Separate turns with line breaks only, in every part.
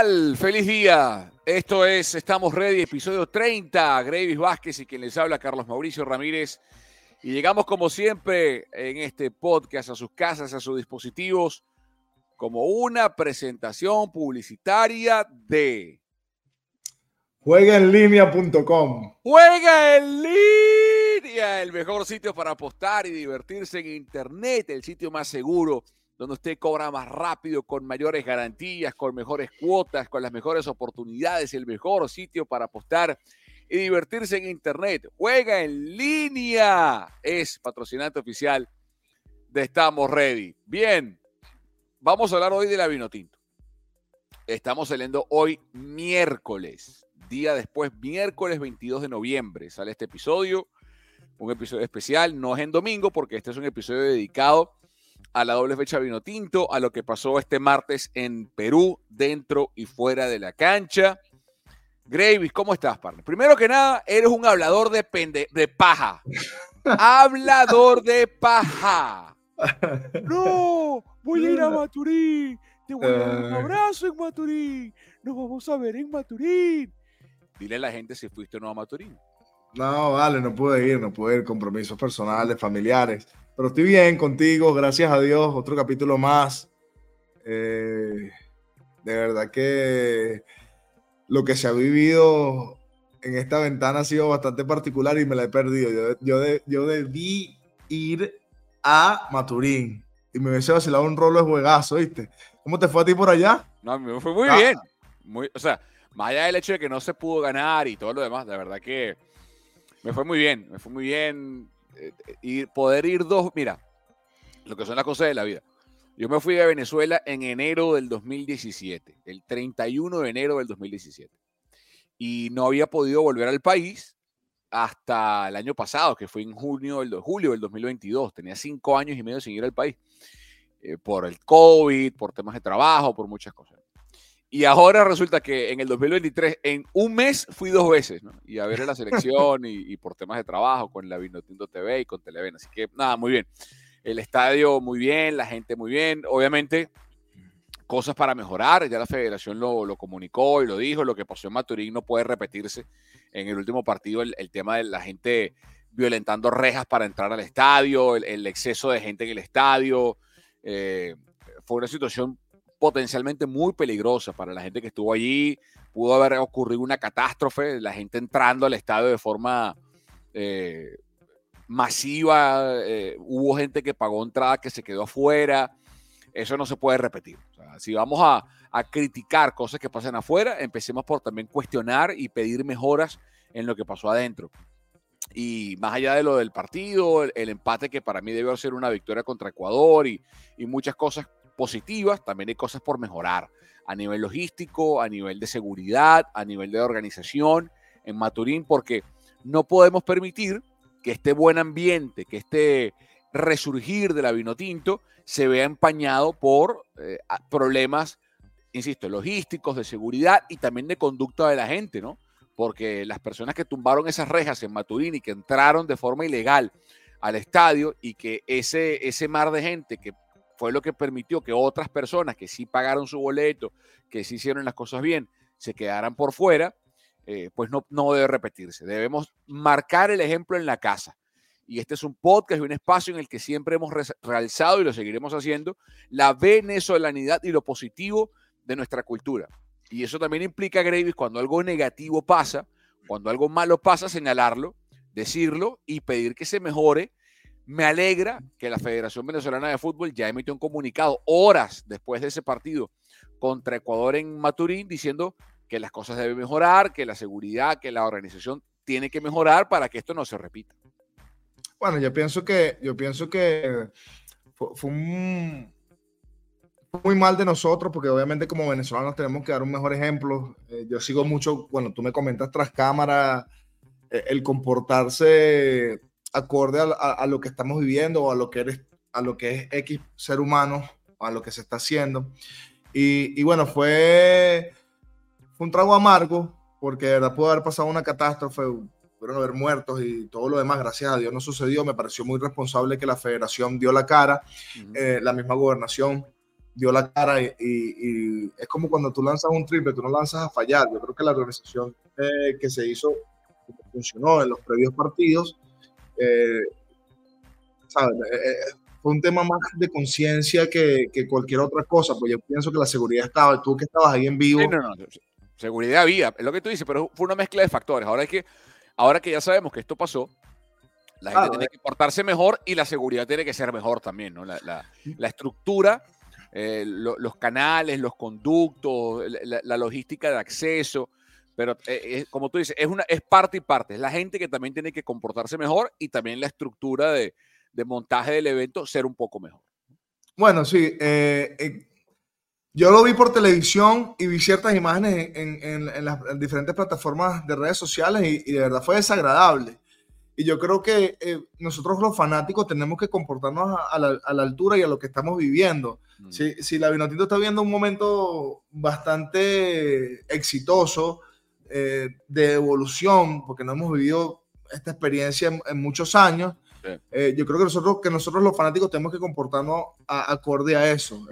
Feliz día. Esto es Estamos Ready, episodio 30. Gravis Vázquez y quien les habla, Carlos Mauricio Ramírez. Y llegamos como siempre en este podcast a sus casas, a sus dispositivos, como una presentación publicitaria de
juegaenlinea.com.
Juega en línea, el mejor sitio para apostar y divertirse en Internet, el sitio más seguro donde usted cobra más rápido, con mayores garantías, con mejores cuotas, con las mejores oportunidades, el mejor sitio para apostar y divertirse en Internet. Juega en línea. Es patrocinante oficial de Estamos Ready. Bien, vamos a hablar hoy de la Vinotinto. Estamos saliendo hoy miércoles, día después, miércoles 22 de noviembre. Sale este episodio, un episodio especial, no es en domingo porque este es un episodio dedicado a la doble fecha vino tinto, a lo que pasó este martes en Perú, dentro y fuera de la cancha. Gravis, ¿cómo estás, partner? Primero que nada, eres un hablador de, pende de paja. hablador de paja. No, voy a ir a Maturín. Te voy a dar un abrazo en Maturín. Nos vamos a ver en Maturín. Dile a la gente si fuiste o no a Maturín.
No, vale, no pude ir, no pude ir. Compromisos personales, familiares. Pero estoy bien contigo, gracias a Dios. Otro capítulo más. Eh, de verdad que lo que se ha vivido en esta ventana ha sido bastante particular y me la he perdido. Yo, yo, debí ir a Maturín y me hubiese vacilado un rolo de juegazo, ¿viste? ¿Cómo te fue a ti por allá?
No, me fue muy ah. bien. Muy, o sea, más allá del hecho de que no se pudo ganar y todo lo demás, de verdad que me fue muy bien. Me fue muy bien eh, y poder ir dos, mira, lo que son las cosas de la vida. Yo me fui a Venezuela en enero del 2017, el 31 de enero del 2017. Y no había podido volver al país hasta el año pasado, que fue en junio del, julio del 2022. Tenía cinco años y medio sin ir al país. Eh, por el COVID, por temas de trabajo, por muchas cosas. Y ahora resulta que en el 2023, en un mes, fui dos veces, ¿no? Y a ver la selección y, por temas de trabajo con la Vinotinto TV y con Televen. Así que nada, muy bien. El estadio muy bien, la gente muy bien. Obviamente, cosas para mejorar. Ya la federación lo, lo comunicó y lo dijo. Lo que pasó en Maturín no puede repetirse. En el último partido, el, tema de la gente violentando rejas para entrar al estadio, el, exceso de gente en el estadio. Eh, fue una situación potencialmente muy peligrosa para la gente que estuvo allí. Pudo haber ocurrido una catástrofe, la gente entrando al estadio de forma eh, masiva. Eh, hubo gente que pagó entrada que se quedó afuera. Eso no se puede repetir. si vamos a, criticar cosas que pasan afuera, empecemos por también cuestionar y pedir mejoras en lo que pasó adentro. Y más allá de lo del partido, el, empate que para mí debió ser una victoria contra Ecuador y, y muchas cosas positivas, también hay cosas por mejorar a nivel logístico, a nivel de seguridad, a nivel de organización en Maturín, porque no podemos permitir que este buen ambiente, que este resurgir de la vino tinto se vea empañado por eh, problemas, insisto, logísticos, de seguridad y también de conducta de la gente, ¿no? Porque las personas que tumbaron esas rejas en Maturín y que entraron de forma ilegal al estadio y que ese, ese mar de gente que fue lo que permitió que otras personas que sí pagaron su boleto, que sí hicieron las cosas bien, se quedaran por fuera, eh, pues no, debe repetirse. Debemos marcar el ejemplo en la casa. Y este es un podcast y un espacio en el que siempre hemos realzado y lo seguiremos haciendo, la venezolanidad y lo positivo de nuestra cultura. Y eso también implica, Gravis, cuando algo negativo pasa, cuando algo malo pasa, señalarlo, decirlo y pedir que se mejore me alegra que la Federación Venezolana de Fútbol ya emitió un comunicado horas después de ese partido contra Ecuador en Maturín diciendo que las cosas deben mejorar, que la seguridad, que la organización tiene que mejorar para que esto no se repita.
Bueno, yo pienso que, yo pienso que fue, muy mal de nosotros, porque obviamente como venezolanos tenemos que dar un mejor ejemplo. Eh, yo sigo mucho, bueno, tú me comentas tras cámara, eh, el comportarse acorde a, lo que estamos viviendo o a lo que eres, a lo que es X ser humano, a lo que se está haciendo. Y, bueno, fue, un trago amargo, porque de verdad pudo haber pasado una catástrofe, pudieron haber muertos y todo lo demás, gracias a Dios no sucedió. Me pareció muy responsable que la federación dio la cara, eh, la misma gobernación dio la cara y, es como cuando tú lanzas un triple, tú no lanzas a fallar. Yo creo que la organización eh, que se hizo funcionó en los previos partidos, eh, eh, fue un tema más de conciencia que, que, cualquier otra cosa, pues yo pienso que la seguridad estaba, tú que estabas ahí en vivo.
no, no, seguridad había, es lo que tú dices, pero fue una mezcla de factores. Ahora, es que, ahora que ya sabemos que esto pasó, la gente tiene que portarse mejor y la seguridad tiene que ser mejor también, ¿no? La, la, la estructura, eh, los canales, los conductos, la, logística de acceso, pero eh, como tú dices, es, una, es parte y parte, es la gente que también tiene que comportarse mejor y también la estructura de, de montaje del evento ser un poco mejor.
Bueno, sí, eh, yo lo vi por televisión y vi ciertas imágenes en, en, las diferentes plataformas de redes sociales y, de verdad fue desagradable. Y yo creo que eh, nosotros los fanáticos tenemos que comportarnos a, la, a, la, altura y a lo que estamos viviendo. Mm. Si, si, la Vinotinto está viendo un momento bastante exitoso eh, de evolución, porque no hemos vivido esta experiencia en, muchos años, eh, yo creo que nosotros, que nosotros los fanáticos tenemos que comportarnos acorde a eso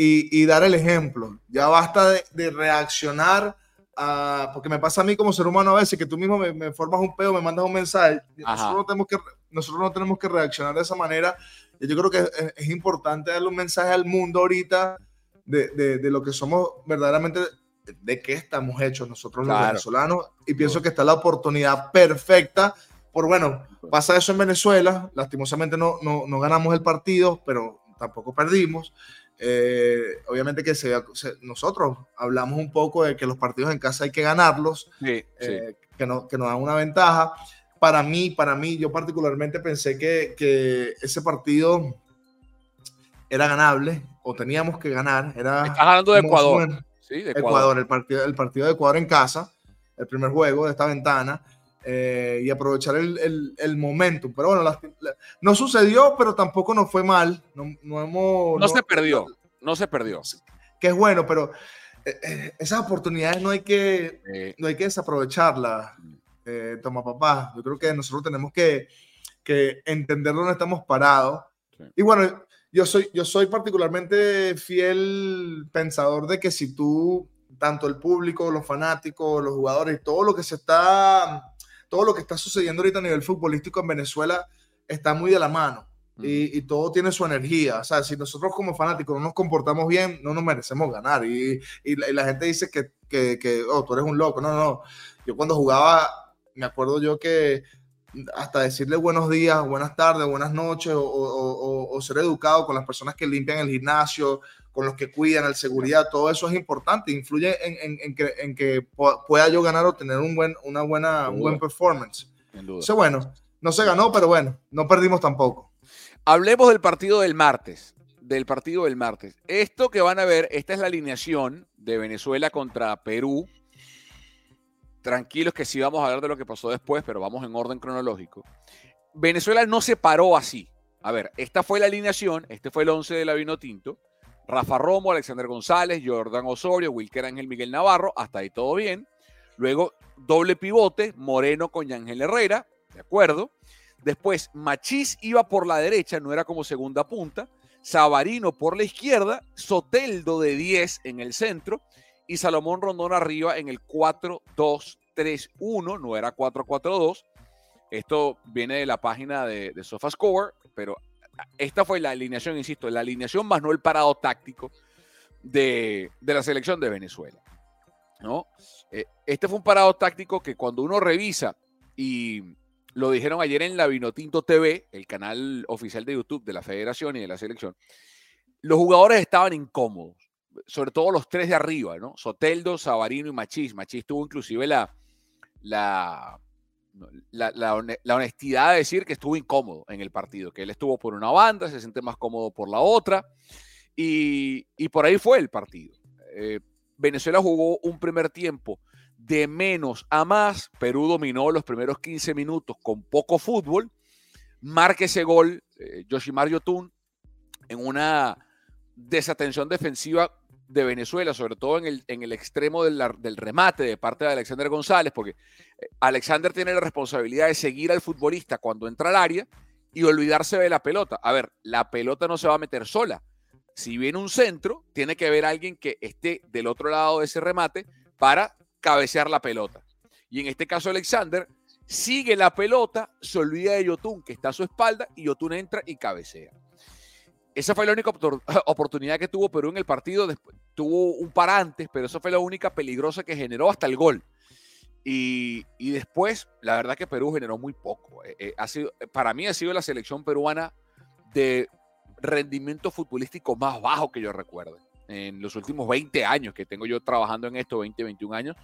y, dar el ejemplo. Ya basta de, reaccionar a, porque me pasa a mí como ser humano a veces que tú mismo me, formas un pedo, me mandas un mensaje. Nosotros no, tenemos que, nosotros no tenemos que reaccionar de esa manera. Yo creo que es, importante darle un mensaje al mundo ahorita de, de, lo que somos verdaderamente, de qué estamos hechos nosotros los venezolanos. Y pienso que está la oportunidad perfecta. Por bueno, pasa eso en Venezuela. Lastimosamente no, no, no ganamos el partido, pero tampoco perdimos. Eh, obviamente que nosotros hablamos un poco de que los partidos en casa hay que ganarlos, eh, que, no, que nos dan una ventaja. Para mí, para mí, yo particularmente pensé que, que ese partido era ganable o teníamos que ganar. Era
Estás hablando de Ecuador.
Sí, de Ecuador. el, partido, el partido de Ecuador en casa, el primer juego de esta ventana. Eh, y aprovechar el, el, el, momentum. Pero bueno, no sucedió, pero tampoco nos fue mal. No, no, hemos,
no, se perdió, no se perdió.
Que es bueno, pero eh, eh, esas oportunidades no hay que, no hay que desaprovecharlas, toma papá. Yo creo que nosotros tenemos que, que entender dónde estamos parados. Y bueno, yo soy, yo soy particularmente fiel pensador de que si tú, tanto el público, los fanáticos, los jugadores, todo lo que se está todo lo que está sucediendo ahorita a nivel futbolístico en Venezuela está muy de la mano. Y, todo tiene su energía. O sea, si nosotros como fanáticos no nos comportamos bien, no nos merecemos ganar. Y, y, la, gente dice que, que, que, oh, tú eres un loco. No, no. Yo cuando jugaba, me acuerdo yo que hasta decirle buenos días, buenas tardes, buenas noches, o, o, o, ser educado con las personas que limpian el gimnasio, con los que cuidan, el seguridad, todo eso es importante, influye en, en, que, en, que, pueda yo ganar o tener un buen, una buena, un buen performance. Entonces, bueno, no se ganó, pero bueno, no perdimos tampoco.
Hablemos del partido del martes, del partido del martes. Esto que van a ver, esta es la alineación de Venezuela contra Perú. Tranquilos que sí vamos a hablar de lo que pasó después, pero vamos en orden cronológico. Venezuela no se paró así. A ver, esta fue la alineación, este fue el 11 de la Vino Tinto. Rafa Romo, Alexander González, Jordan Osorio, Wilker Ángel Miguel Navarro, hasta ahí todo bien. Luego, doble pivote, Moreno con Ángel Herrera, de acuerdo. Después, Machís iba por la derecha, no era como segunda punta. Sabarino por la izquierda, Soteldo de 10 en el centro y Salomón Rondón arriba en el 4-2-3-1, no era 4-4-2. Esto viene de la página de, de SofaScore, pero esta fue la alineación, insisto, la alineación más no el parado táctico de, la selección de Venezuela. ¿no? Eh, este fue un parado táctico que cuando uno revisa, y lo dijeron ayer en la Vinotinto TV, el canal oficial de YouTube de la federación y de la selección, los jugadores estaban incómodos, sobre todo los tres de arriba, ¿no? Soteldo, Sabarino y Machís. Machís tuvo inclusive la, la, la, honestidad de decir que estuvo incómodo en el partido, que él estuvo por una banda, se siente más cómodo por la otra, y, por ahí fue el partido. Eh, Venezuela jugó un primer tiempo de menos a más, Perú dominó los primeros 15 minutos con poco fútbol, marca ese gol eh, Yoshimar Yotun en una desatención defensiva de Venezuela, sobre todo en el, en el extremo del, del, remate de parte de Alexander González, porque eh, Alexander tiene la responsabilidad de seguir al futbolista cuando entra al área y olvidarse de la pelota. A ver, la pelota no se va a meter sola. si viene un centro, tiene que haber alguien que esté del otro lado de ese remate para cabecear la pelota. Y en este caso Alexander sigue la pelota, se olvida de Yotun que está a su espalda y Yotun entra y cabecea. Esa fue la única oportunidad que tuvo Perú en el partido. Tuvo un par antes, pero esa fue la única peligrosa que generó hasta el gol. Y, después, la verdad que Perú generó muy poco. Eh, eh, ha sido, para mí ha sido la selección peruana de rendimiento futbolístico más bajo que yo recuerde. En los últimos 20 años que tengo yo trabajando en esto, 20, 21 años,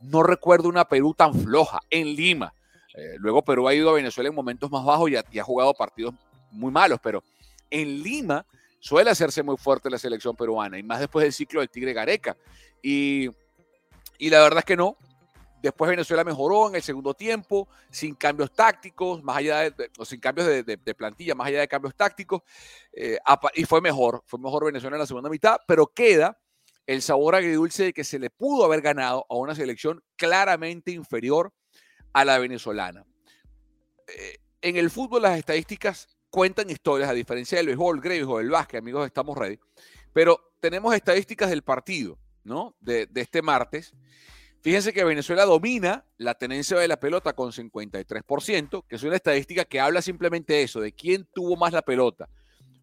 no recuerdo una Perú tan floja en Lima. Eh, luego Perú ha ido a Venezuela en momentos más bajos y ha, jugado partidos muy malos, pero en Lima suele hacerse muy fuerte la selección peruana y más después del ciclo del Tigre Gareca. Y, y la verdad es que no, Después Venezuela mejoró en el segundo tiempo, sin cambios tácticos, más allá de, o sin cambios de, plantilla, más allá de cambios tácticos, eh, y fue mejor, fue mejor Venezuela en la segunda mitad, pero queda el sabor agridulce de que se le pudo haber ganado a una selección claramente inferior a la venezolana. Eh, en el fútbol las estadísticas cuentan historias, a diferencia del béisbol, grego o del básquet, amigos, estamos ready, pero tenemos estadísticas del partido, ¿no? De este martes. Fíjense que Venezuela domina la tenencia de la pelota con 53%, que es una estadística que habla simplemente de eso, de quién tuvo más la pelota,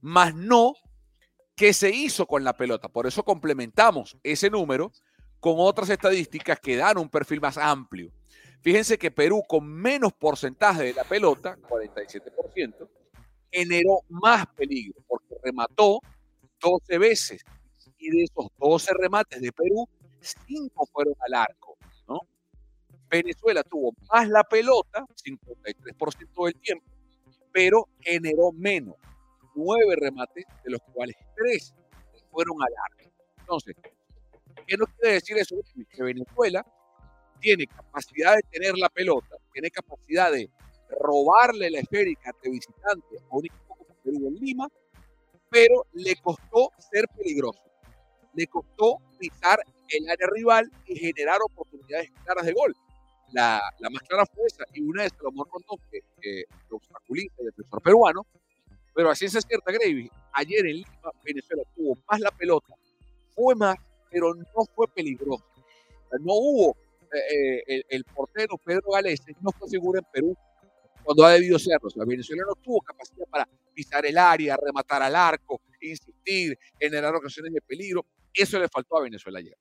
más no qué se hizo con la pelota. Por eso complementamos ese número con otras estadísticas que dan un perfil más amplio. Fíjense que Perú con menos porcentaje de la pelota, 47%, generó más peligro porque remató 12 veces. Y de esos 12 remates de Perú, 5 fueron al arco. Venezuela tuvo más la pelota, 53% del tiempo, pero generó menos, nueve remates, de los cuales tres fueron al arco. Entonces, ¿qué nos quiere decir eso? Que Venezuela tiene capacidad de tener la pelota, tiene capacidad de robarle la esférica de visitante a un equipo como Perú en Lima, pero le costó ser peligroso. Le costó pisar el área rival y generar oportunidades claras de gol. La, más clara fue esa, y una es Salomón Rondón, que, que obstaculiza el defensor peruano, pero así es cierta, Gravy, ayer en Lima, Venezuela tuvo más la pelota, fue más, pero no fue peligroso. no hubo eh, eh, el, portero Pedro Gales, no fue figura en Perú cuando ha debido serlo. Sea, Venezuela no tuvo capacidad para pisar el área, rematar al arco, insistir, generar ocasiones de peligro. Eso le faltó a Venezuela ayer.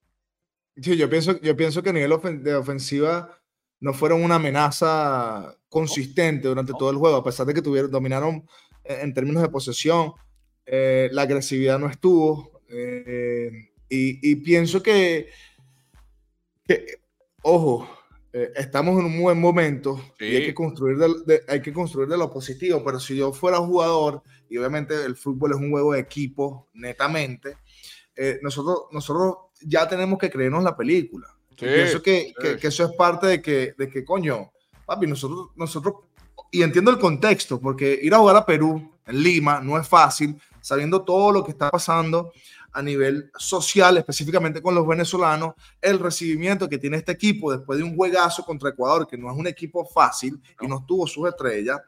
Sí, yo pienso, yo pienso que a nivel de ofensiva no fueron una amenaza consistente durante todo el juego, a pesar de que tuvieron, dominaron eh, en términos de posesión, eh, la agresividad no estuvo. Eh, y, pienso que, ojo, estamos en un buen momento y hay que, construir de, hay que construir de lo positivo, pero si yo fuera jugador, y obviamente el fútbol es un juego de equipo, netamente, nosotros, nosotros ya tenemos que creernos la película. Pienso que, que, eso es parte de que, de que, coño, papi, nosotros, nosotros, y entiendo el contexto, porque ir a jugar a Perú, en Lima, no es fácil, sabiendo todo lo que está pasando a nivel social, específicamente con los venezolanos, el recibimiento que tiene este equipo después de un juegazo contra Ecuador, que no es un equipo fácil y no tuvo sus estrellas.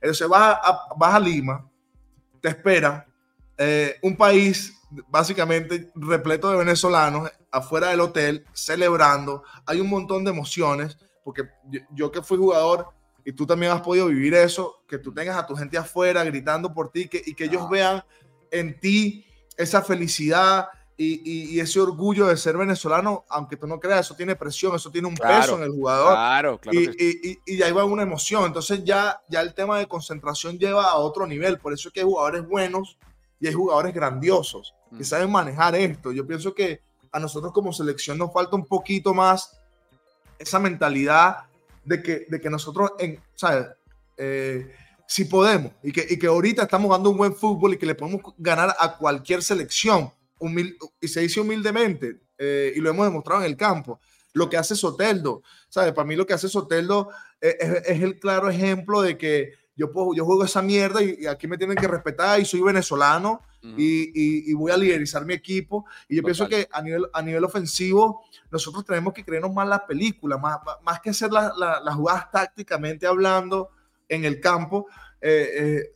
Entonces vas a, vas a Lima, te espera eh, un país básicamente repleto de venezolanos afuera del hotel celebrando. Hay un montón de emociones, porque yo, que fui jugador y tú también has podido vivir eso, que tú tengas a tu gente afuera gritando por ti que, y que ellos ah. vean en ti esa felicidad y, ese orgullo de ser venezolano, aunque tú no creas, eso tiene presión, eso tiene un peso en el jugador.
Claro, claro.
Y, y, ahí va una emoción. Entonces ya, ya el tema de concentración lleva a otro nivel. Por eso es que hay jugadores buenos y hay jugadores grandiosos que mm. saben manejar esto. Yo pienso que a nosotros como selección nos falta un poquito más esa mentalidad de que, de que nosotros, en, ¿sabes? Eh, si podemos y que, y que ahorita estamos jugando un buen fútbol y que le podemos ganar a cualquier selección, y se dice humildemente, eh, y lo hemos demostrado en el campo, lo que hace Soteldo, ¿sabes? Para mí lo que hace Soteldo es, es el claro ejemplo de que yo, puedo, yo juego esa mierda y, aquí me tienen que respetar y soy venezolano y, y, voy a liderizar mi equipo. Y yo pienso que a nivel, a nivel ofensivo nosotros tenemos que creernos más la película, más, más que hacer las la, jugadas tácticamente hablando en el campo. Eh, eh,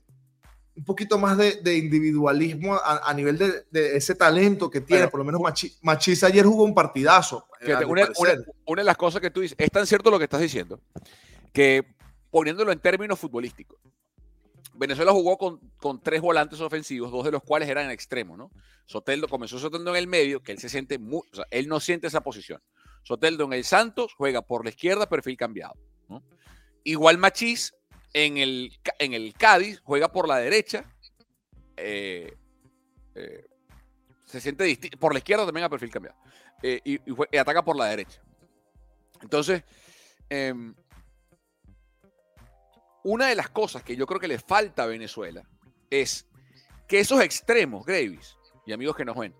un poquito más de, individualismo a, nivel de, ese talento que tiene. por lo menos Machis ayer jugó un partidazo.
una, de las cosas que tú dices, es tan cierto lo que estás diciendo, que poniéndolo en términos futbolísticos, Venezuela jugó con, tres volantes ofensivos, dos de los cuales eran en extremo, ¿no? Soteldo comenzó Soteldo en el medio, que él se siente muy, o sea, él no siente esa posición. Soteldo en el Santos juega por la izquierda, perfil cambiado. Igual Machís en el, en el Cádiz juega por la derecha. Eh, eh, se siente. Por la izquierda también a perfil cambiado. Eh, y, ataca por la derecha. Entonces, em, una de las cosas que yo creo que le falta a Venezuela es que esos extremos, Gravis y amigos que nos ven,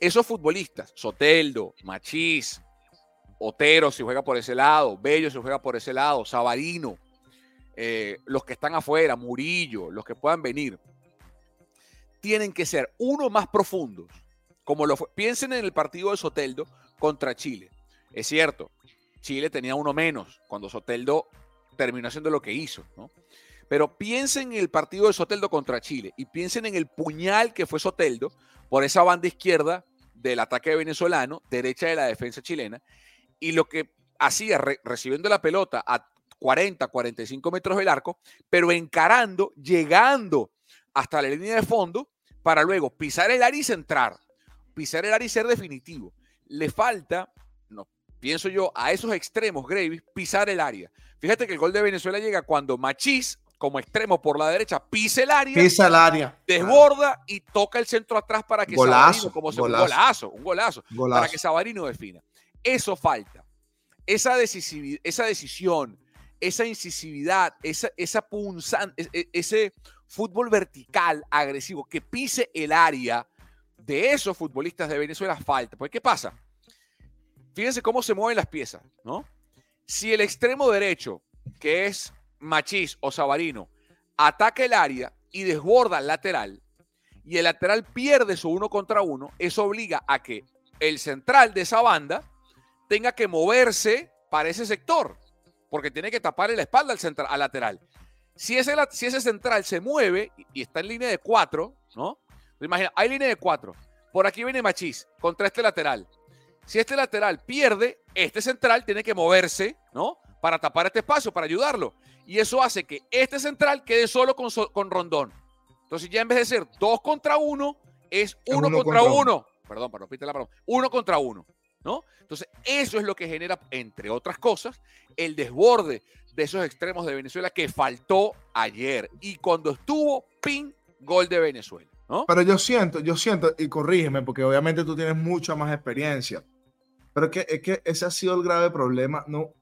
esos futbolistas, Soteldo, Machís, Otero si juega por ese lado, Bello si juega por ese lado, Sabarino, eh, los que están afuera, Murillo, los que puedan venir, tienen que ser uno más profundos. Como lo Piensen en el partido de Soteldo contra Chile. Es cierto, Chile tenía uno menos cuando Soteldo terminó haciendo lo que hizo, Pero piensen en el partido de Soteldo contra Chile y piensen en el puñal que fue Soteldo por esa banda izquierda del ataque venezolano, derecha de la defensa chilena, y lo que hacía recibiendo la pelota a 40, 45 metros del arco, pero encarando, llegando hasta la línea de fondo para luego pisar el área y centrar. Pisar el área y ser definitivo. Le falta, no, pienso yo, a esos extremos, Gravis, pisar el área. Fíjate que el gol de Venezuela llega cuando Machís, como extremo por la derecha, pisa el área.
Pisa el área.
Desborda y toca el centro atrás para que
golazo,
como un golazo, un golazo, para que Sabarino defina. Eso falta. Esa, esa decisión, esa incisividad, esa, esa e, ese fútbol vertical, agresivo, que pise el área de esos futbolistas de Venezuela falta. Pues, ¿qué pasa? Fíjense cómo se mueven las piezas, ¿no? Si el extremo derecho, que es Machís o Sabarino, ataca el área y desborda el lateral, y el lateral pierde su uno contra uno, eso obliga a que el central de esa banda tenga que moverse para ese sector porque tiene que taparle la espalda al, central, al lateral. Si ese, si ese central se mueve y, está en línea de cuatro, ¿no? Imagina, hay línea de cuatro. Por aquí viene Machís contra este lateral. Si este lateral pierde, este central tiene que moverse, ¿no? Para tapar este espacio, para ayudarlo. Y eso hace que este central quede solo con, con Rondón. Entonces ya en vez de ser dos contra uno, es uno, contra, uno. Perdón, para no la palabra. Uno contra uno. ¿No? Entonces, eso es lo que genera, entre otras cosas, el desborde de esos extremos de Venezuela que faltó ayer. Y cuando estuvo, pin, gol de Venezuela, ¿no?
Pero yo siento, yo siento, y corrígeme, porque obviamente tú tienes mucha más experiencia, pero es que, es que ese ha sido el grave problema, no,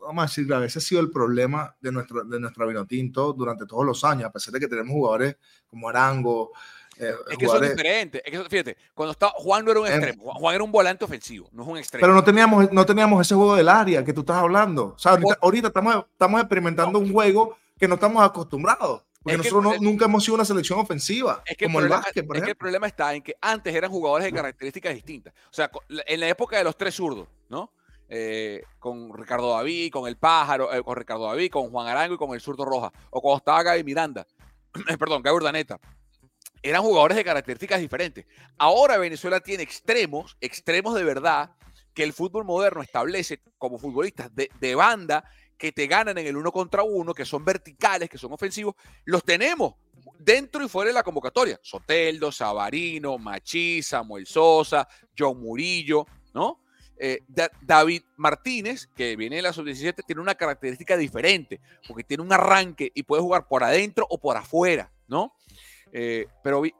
vamos a decir grave, ese ha sido el problema de nuestro, de nuestro Vinotinto durante todos los años, a pesar de que tenemos jugadores como Arango,
eh, es que son diferentes. Es que, fíjate, cuando estaba, Juan no era un em, extremo, Juan era un volante ofensivo, no es un extremo.
Pero no teníamos, no teníamos ese juego del área que tú estás hablando. O sea, ahorita, estamos, estamos experimentando un juego que no estamos acostumbrados. Porque nosotros nunca hemos sido una selección ofensiva,
es que como el, básquet, por es que el problema está en que antes eran jugadores de características distintas. O sea, en la época de los tres zurdos, ¿no? Eh, con Ricardo David, con el Pájaro, eh, con Ricardo David, con Juan Arango y con el zurdo Roja. O cuando estaba Gaby Miranda, perdón, Gaby Urdaneta eran jugadores de características diferentes. Ahora Venezuela tiene extremos, extremos de verdad, que el fútbol moderno establece como futbolistas de, banda que te ganan en el uno contra uno, que son verticales, que son ofensivos. Los tenemos dentro y fuera de la convocatoria. Soteldo, Sabarino, Machí, Samuel Sosa, John Murillo, ¿no? Eh, David Martínez, que viene de la sub-17, tiene una característica diferente, porque tiene un arranque y puede jugar por adentro o por afuera, ¿no? Eh, pero eh,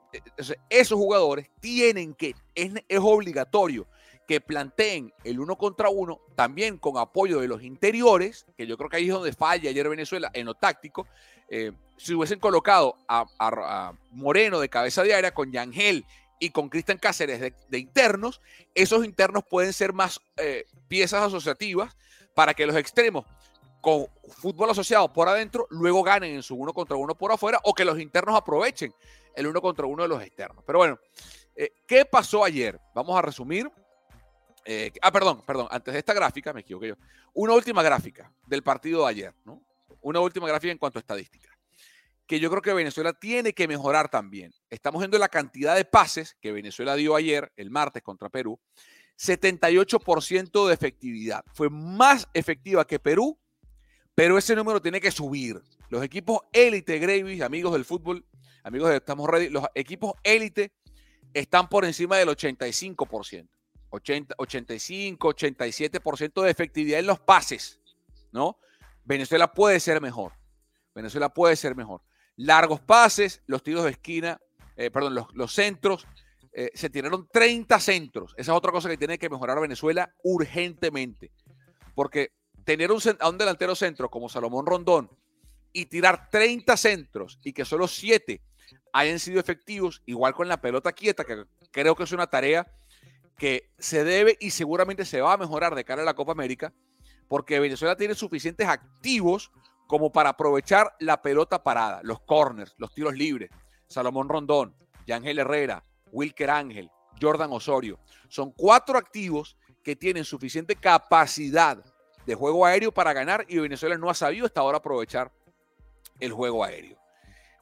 esos jugadores tienen que, es, obligatorio que planteen el uno contra uno, también con apoyo de los interiores, que yo creo que ahí es donde falla ayer Venezuela en lo táctico. Eh, si hubiesen colocado a, Moreno de cabeza de área con Yangel y con Cristian Cáceres de, internos, esos internos pueden ser más piezas asociativas para que los extremos con fútbol asociado por adentro, luego ganen en su uno contra uno por afuera o que los internos aprovechen el uno contra uno de los externos. Pero bueno, eh, ¿qué pasó ayer? Vamos a resumir. Eh, ah, perdón, perdón, antes de esta gráfica, me equivoqué yo. Una última gráfica del partido de ayer, ¿no? Una última gráfica en cuanto a estadística. que yo creo que Venezuela tiene que mejorar también. Estamos viendo la cantidad de pases que Venezuela dio ayer, el martes, contra Perú. 78% de efectividad. Fue más efectiva que Perú, pero ese número tiene que subir. Los equipos élite, Gravy, amigos del fútbol, amigos de Estamos Ready, los equipos élite están por encima del 85%. 80, 85, 87% de efectividad en los pases, ¿no? Venezuela puede ser mejor. Venezuela puede ser mejor. Largos pases, los tiros de esquina, eh, perdón, los, centros. Eh, se tiraron 30 centros. Esa es otra cosa que tiene que mejorar Venezuela urgentemente. Porque tener un, a un delantero centro como Salomón Rondón y tirar 30 centros y que solo 7 hayan sido efectivos, igual con la pelota quieta, que creo que es una tarea que se debe y seguramente se va a mejorar de cara a la Copa América, porque Venezuela tiene suficientes activos como para aprovechar la pelota parada, los corners, los tiros libres. Salomón Rondón, Yángel Herrera, Wilker Ángel, Jordan Osorio. Son cuatro activos que tienen suficiente capacidad de juego aéreo para ganar y Venezuela no ha sabido hasta ahora aprovechar el juego aéreo.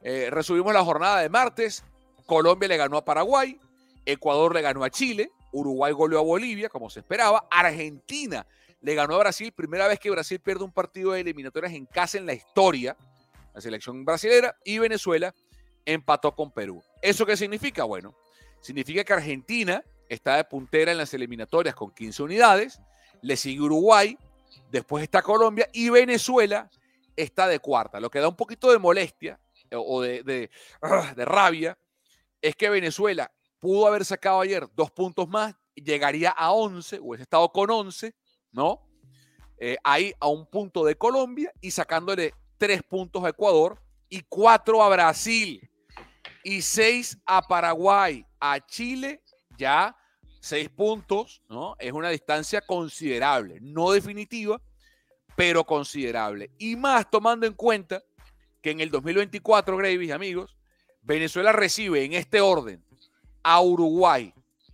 Eh, resumimos la jornada de martes. Colombia le ganó a Paraguay, Ecuador le ganó a Chile, Uruguay goleó a Bolivia, como se esperaba, Argentina le ganó a Brasil, primera vez que Brasil pierde un partido de eliminatorias en casa en la historia, la selección brasilera, y Venezuela empató con Perú. ¿Eso qué significa? Bueno, significa que Argentina está de puntera en las eliminatorias con 15 unidades, le sigue Uruguay, después está Colombia y Venezuela está de cuarta. Lo que da un poquito de molestia eh, o de, ah, de, rabia es que Venezuela pudo haber sacado ayer dos puntos más, llegaría a 11, o hubiese estado con 11, ¿no? Eh, ahí a un punto de Colombia y sacándole tres puntos a Ecuador y cuatro a Brasil y seis a Paraguay, a Chile ya seis puntos, ¿no? Es una distancia considerable, no definitiva, pero considerable. Y más tomando en cuenta que en el 2024, Gravy, amigos, Venezuela recibe en este orden a Uruguay,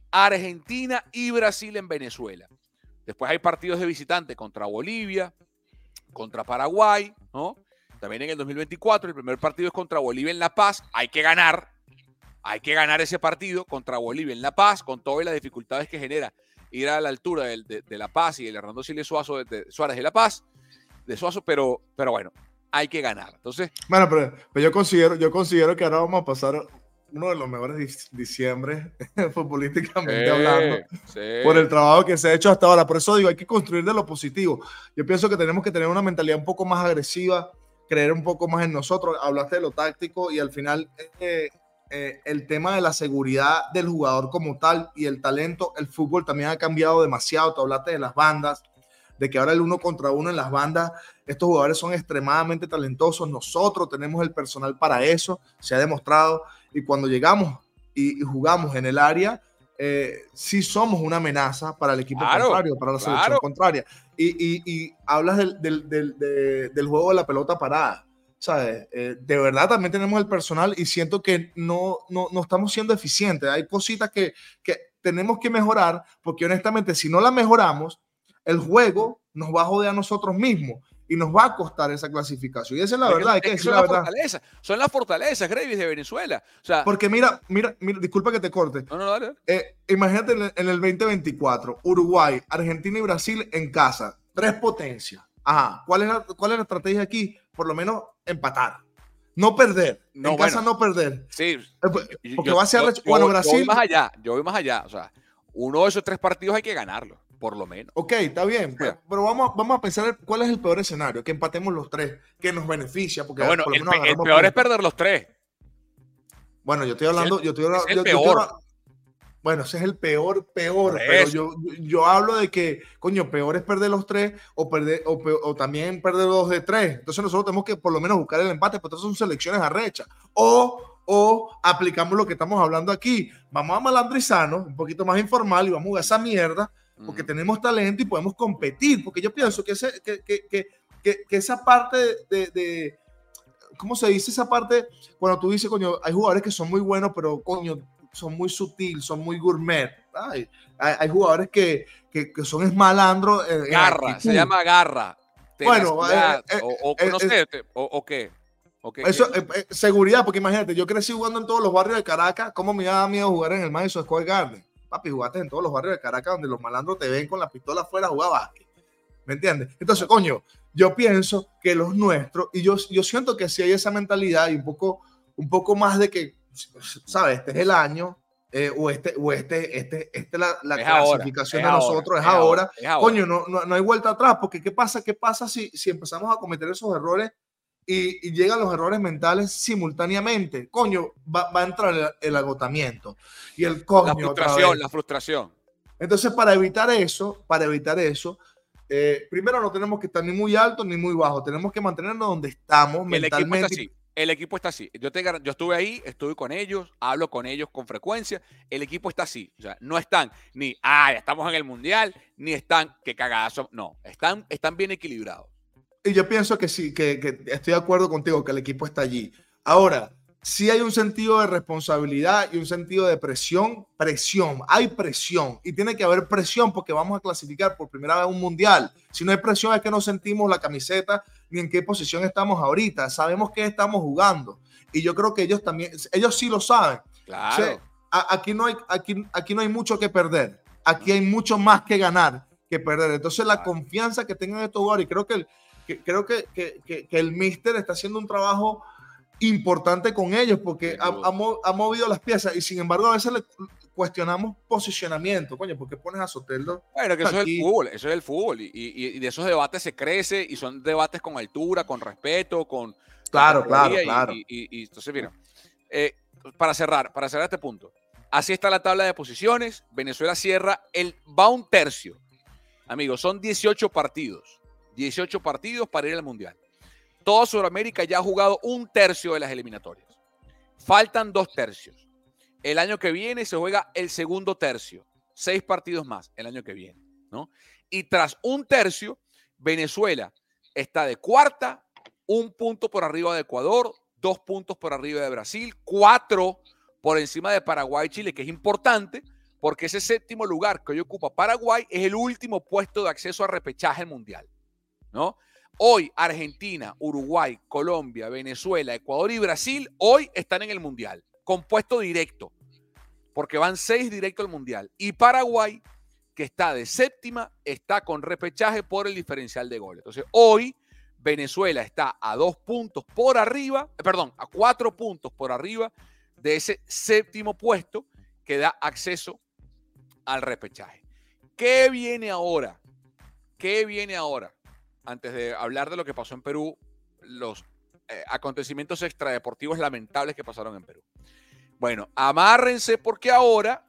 Argentina y Brasil en Venezuela. Después hay partidos de visitante contra Bolivia, contra Paraguay, ¿no? También en el 2024, el primer partido es contra Bolivia en La Paz. Hay que ganar, hay que ganar ese partido contra Bolivia en La Paz, con todas las dificultades que genera ir a la altura de, La Paz y el Hernando Siles Suazo de, Suárez de La Paz, de Suazo, pero, pero bueno, hay que ganar. Entonces.
Bueno, pero, yo considero, yo considero que ahora vamos a pasar uno de los mejores diciembre futbolísticamente hablando por el trabajo que se ha hecho hasta ahora. Por eso digo, hay que construir de lo positivo. Yo pienso que tenemos que tener una mentalidad un poco más agresiva, creer un poco más en nosotros. Hablaste de lo táctico y al final eh, el tema de la seguridad del jugador como tal y el talento, el fútbol también ha cambiado demasiado. Tú hablaste de las bandas, de que ahora el uno contra uno en las bandas, estos jugadores son extremadamente talentosos.Nosotros tenemos el personal para eso, se ha demostrado y cuando llegamos y, jugamos en el área, eh, sí somos una amenaza para el equipo contrario, para la selección contraria. Y, hablas del, del, juego de la pelota parada. ¿Sabes? Eh, de verdad también tenemos el personal y siento que no, no, no estamos siendo eficientes. Hay cositas que, que tenemos que mejorar porque honestamente si no la mejoramos, el juego nos va a joder a nosotros mismos y nos va a costar esa clasificación. Y esa es la verdad, hay que decir la verdad.
son las fortalezas, Gravis, de Venezuela. O sea,
Porque mira, mira, mira, disculpa que te corte.
No, no, dale.
Eh, imagínate en el, 2024, Uruguay, Argentina y Brasil en casa, tres potencias. Ajá, ¿cuál es la, cuál es la estrategia aquí? Por lo menos empatar. No perder. en casa no perder.
Sí.
Eh, pues, porque va a ser. bueno, Brasil. Yo
voy más allá. Yo voy más allá. O sea, uno de esos tres partidos hay que ganarlo por lo menos.
Ok, está bien, pero, vamos, vamos a pensar cuál es el peor escenario, que empatemos los tres, que nos beneficia. Porque
bueno, el, peor es perder los tres.
Bueno, yo estoy hablando, yo estoy hablando, bueno, ese es el peor, peor, pero yo, yo, hablo de que, coño, peor es perder los tres o, perder, o, también perder dos de tres. Entonces nosotros tenemos que por lo menos buscar el empate, pero son selecciones arrechas. O, o aplicamos lo que estamos hablando aquí. Vamos a malandrizarnos, un poquito más informal y vamos a jugar esa mierda porque tenemos talento y podemos competir, porque yo pienso que, que, que, que, que esa parte de, de, ¿cómo se dice esa parte? Cuando tú dices, coño, hay jugadores que son muy buenos, pero coño, son muy sutil, son muy gourmet. Hay, hay, jugadores que, que, que, son esmalandros.
garra, se llama garra. Bueno, eh, eh, o, no sé, o, qué.
Eso, eh, eh, seguridad, porque imagínate, yo crecí jugando en todos los barrios de Caracas, ¿cómo me daba miedo jugar en el Madison Square Garden? Papi, jugaste en todos los barrios de Caracas donde los malandros te ven con la pistola afuera jugaba ¿Me entiendes? Entonces, coño, yo pienso que los nuestros, y yo, yo siento que si hay esa mentalidad y un poco, un poco más de que, ¿sabes? Este es el año, eh, o este, o este, este, este la, la clasificación de nosotros es, ahora. Coño, no, no, no, hay vuelta atrás, porque ¿qué pasa? ¿Qué pasa si, si empezamos a cometer esos errores y, llegan los errores mentales simultáneamente? Coño, va, va a entrar el, agotamiento y el coño.
La frustración, la frustración.
Entonces, para evitar eso, para evitar eso, eh, primero no tenemos que estar ni muy alto ni muy bajo, tenemos que mantenernos donde estamos mentalmente
el equipo está así. Yo, te, yo estuve ahí, estuve con ellos, hablo con ellos con frecuencia. El equipo está así. O sea, no están ni, ah, ya estamos en el mundial, ni están, que cagazo. No, están, están bien equilibrados.
Y yo pienso que sí, que, que estoy de acuerdo contigo, que el equipo está allí. Ahora, si hay un sentido de responsabilidad y un sentido de presión, presión, hay presión y tiene que haber presión porque vamos a clasificar por primera vez un mundial. Si no hay presión es que no sentimos la camiseta ni en qué posición estamos ahorita, sabemos que estamos jugando y yo creo que ellos también, ellos sí lo saben.
Claro.
aquí, no hay, aquí, aquí no hay mucho que perder, aquí hay mucho más que ganar que perder. Entonces la confianza que tengan estos jugadores y creo que, el, creo que, que, que el Mister está haciendo un trabajo importante con ellos porque ha, movido las piezas y sin embargo a veces le cuestionamos posicionamiento, coño, porque pones a Soteldo?
Bueno, que eso es el fútbol, eso es el fútbol y, de esos debates se crece y son debates con altura, con respeto, con...
Claro, claro, claro.
Y, entonces, mira, eh, para cerrar, para cerrar este punto, así está la tabla de posiciones, Venezuela cierra, el, va un tercio, amigos, son 18 partidos, 18 partidos para ir al Mundial. Toda Sudamérica ya ha jugado un tercio de las eliminatorias. Faltan dos tercios. El año que viene se juega el segundo tercio. Seis partidos más el año que viene. ¿no? Y tras un tercio, Venezuela está de cuarta, un punto por arriba de Ecuador, dos puntos por arriba de Brasil, cuatro por encima de Paraguay y Chile, que es importante porque ese séptimo lugar que hoy ocupa Paraguay es el último puesto de acceso a repechaje mundial. ¿no? Hoy Argentina, Uruguay, Colombia, Venezuela, Ecuador y Brasil hoy están en el Mundial, compuesto directo, porque van seis directo al Mundial. Y Paraguay, que está de séptima, está con repechaje por el diferencial de goles. Entonces hoy Venezuela está a dos puntos por arriba, eh, perdón, a cuatro puntos por arriba de ese séptimo puesto que da acceso al repechaje. ¿Qué viene ahora? ¿Qué viene ahora? antes de hablar de lo que pasó en Perú, los eh, acontecimientos extradeportivos lamentables que pasaron en Perú. Bueno, amárrense porque ahora.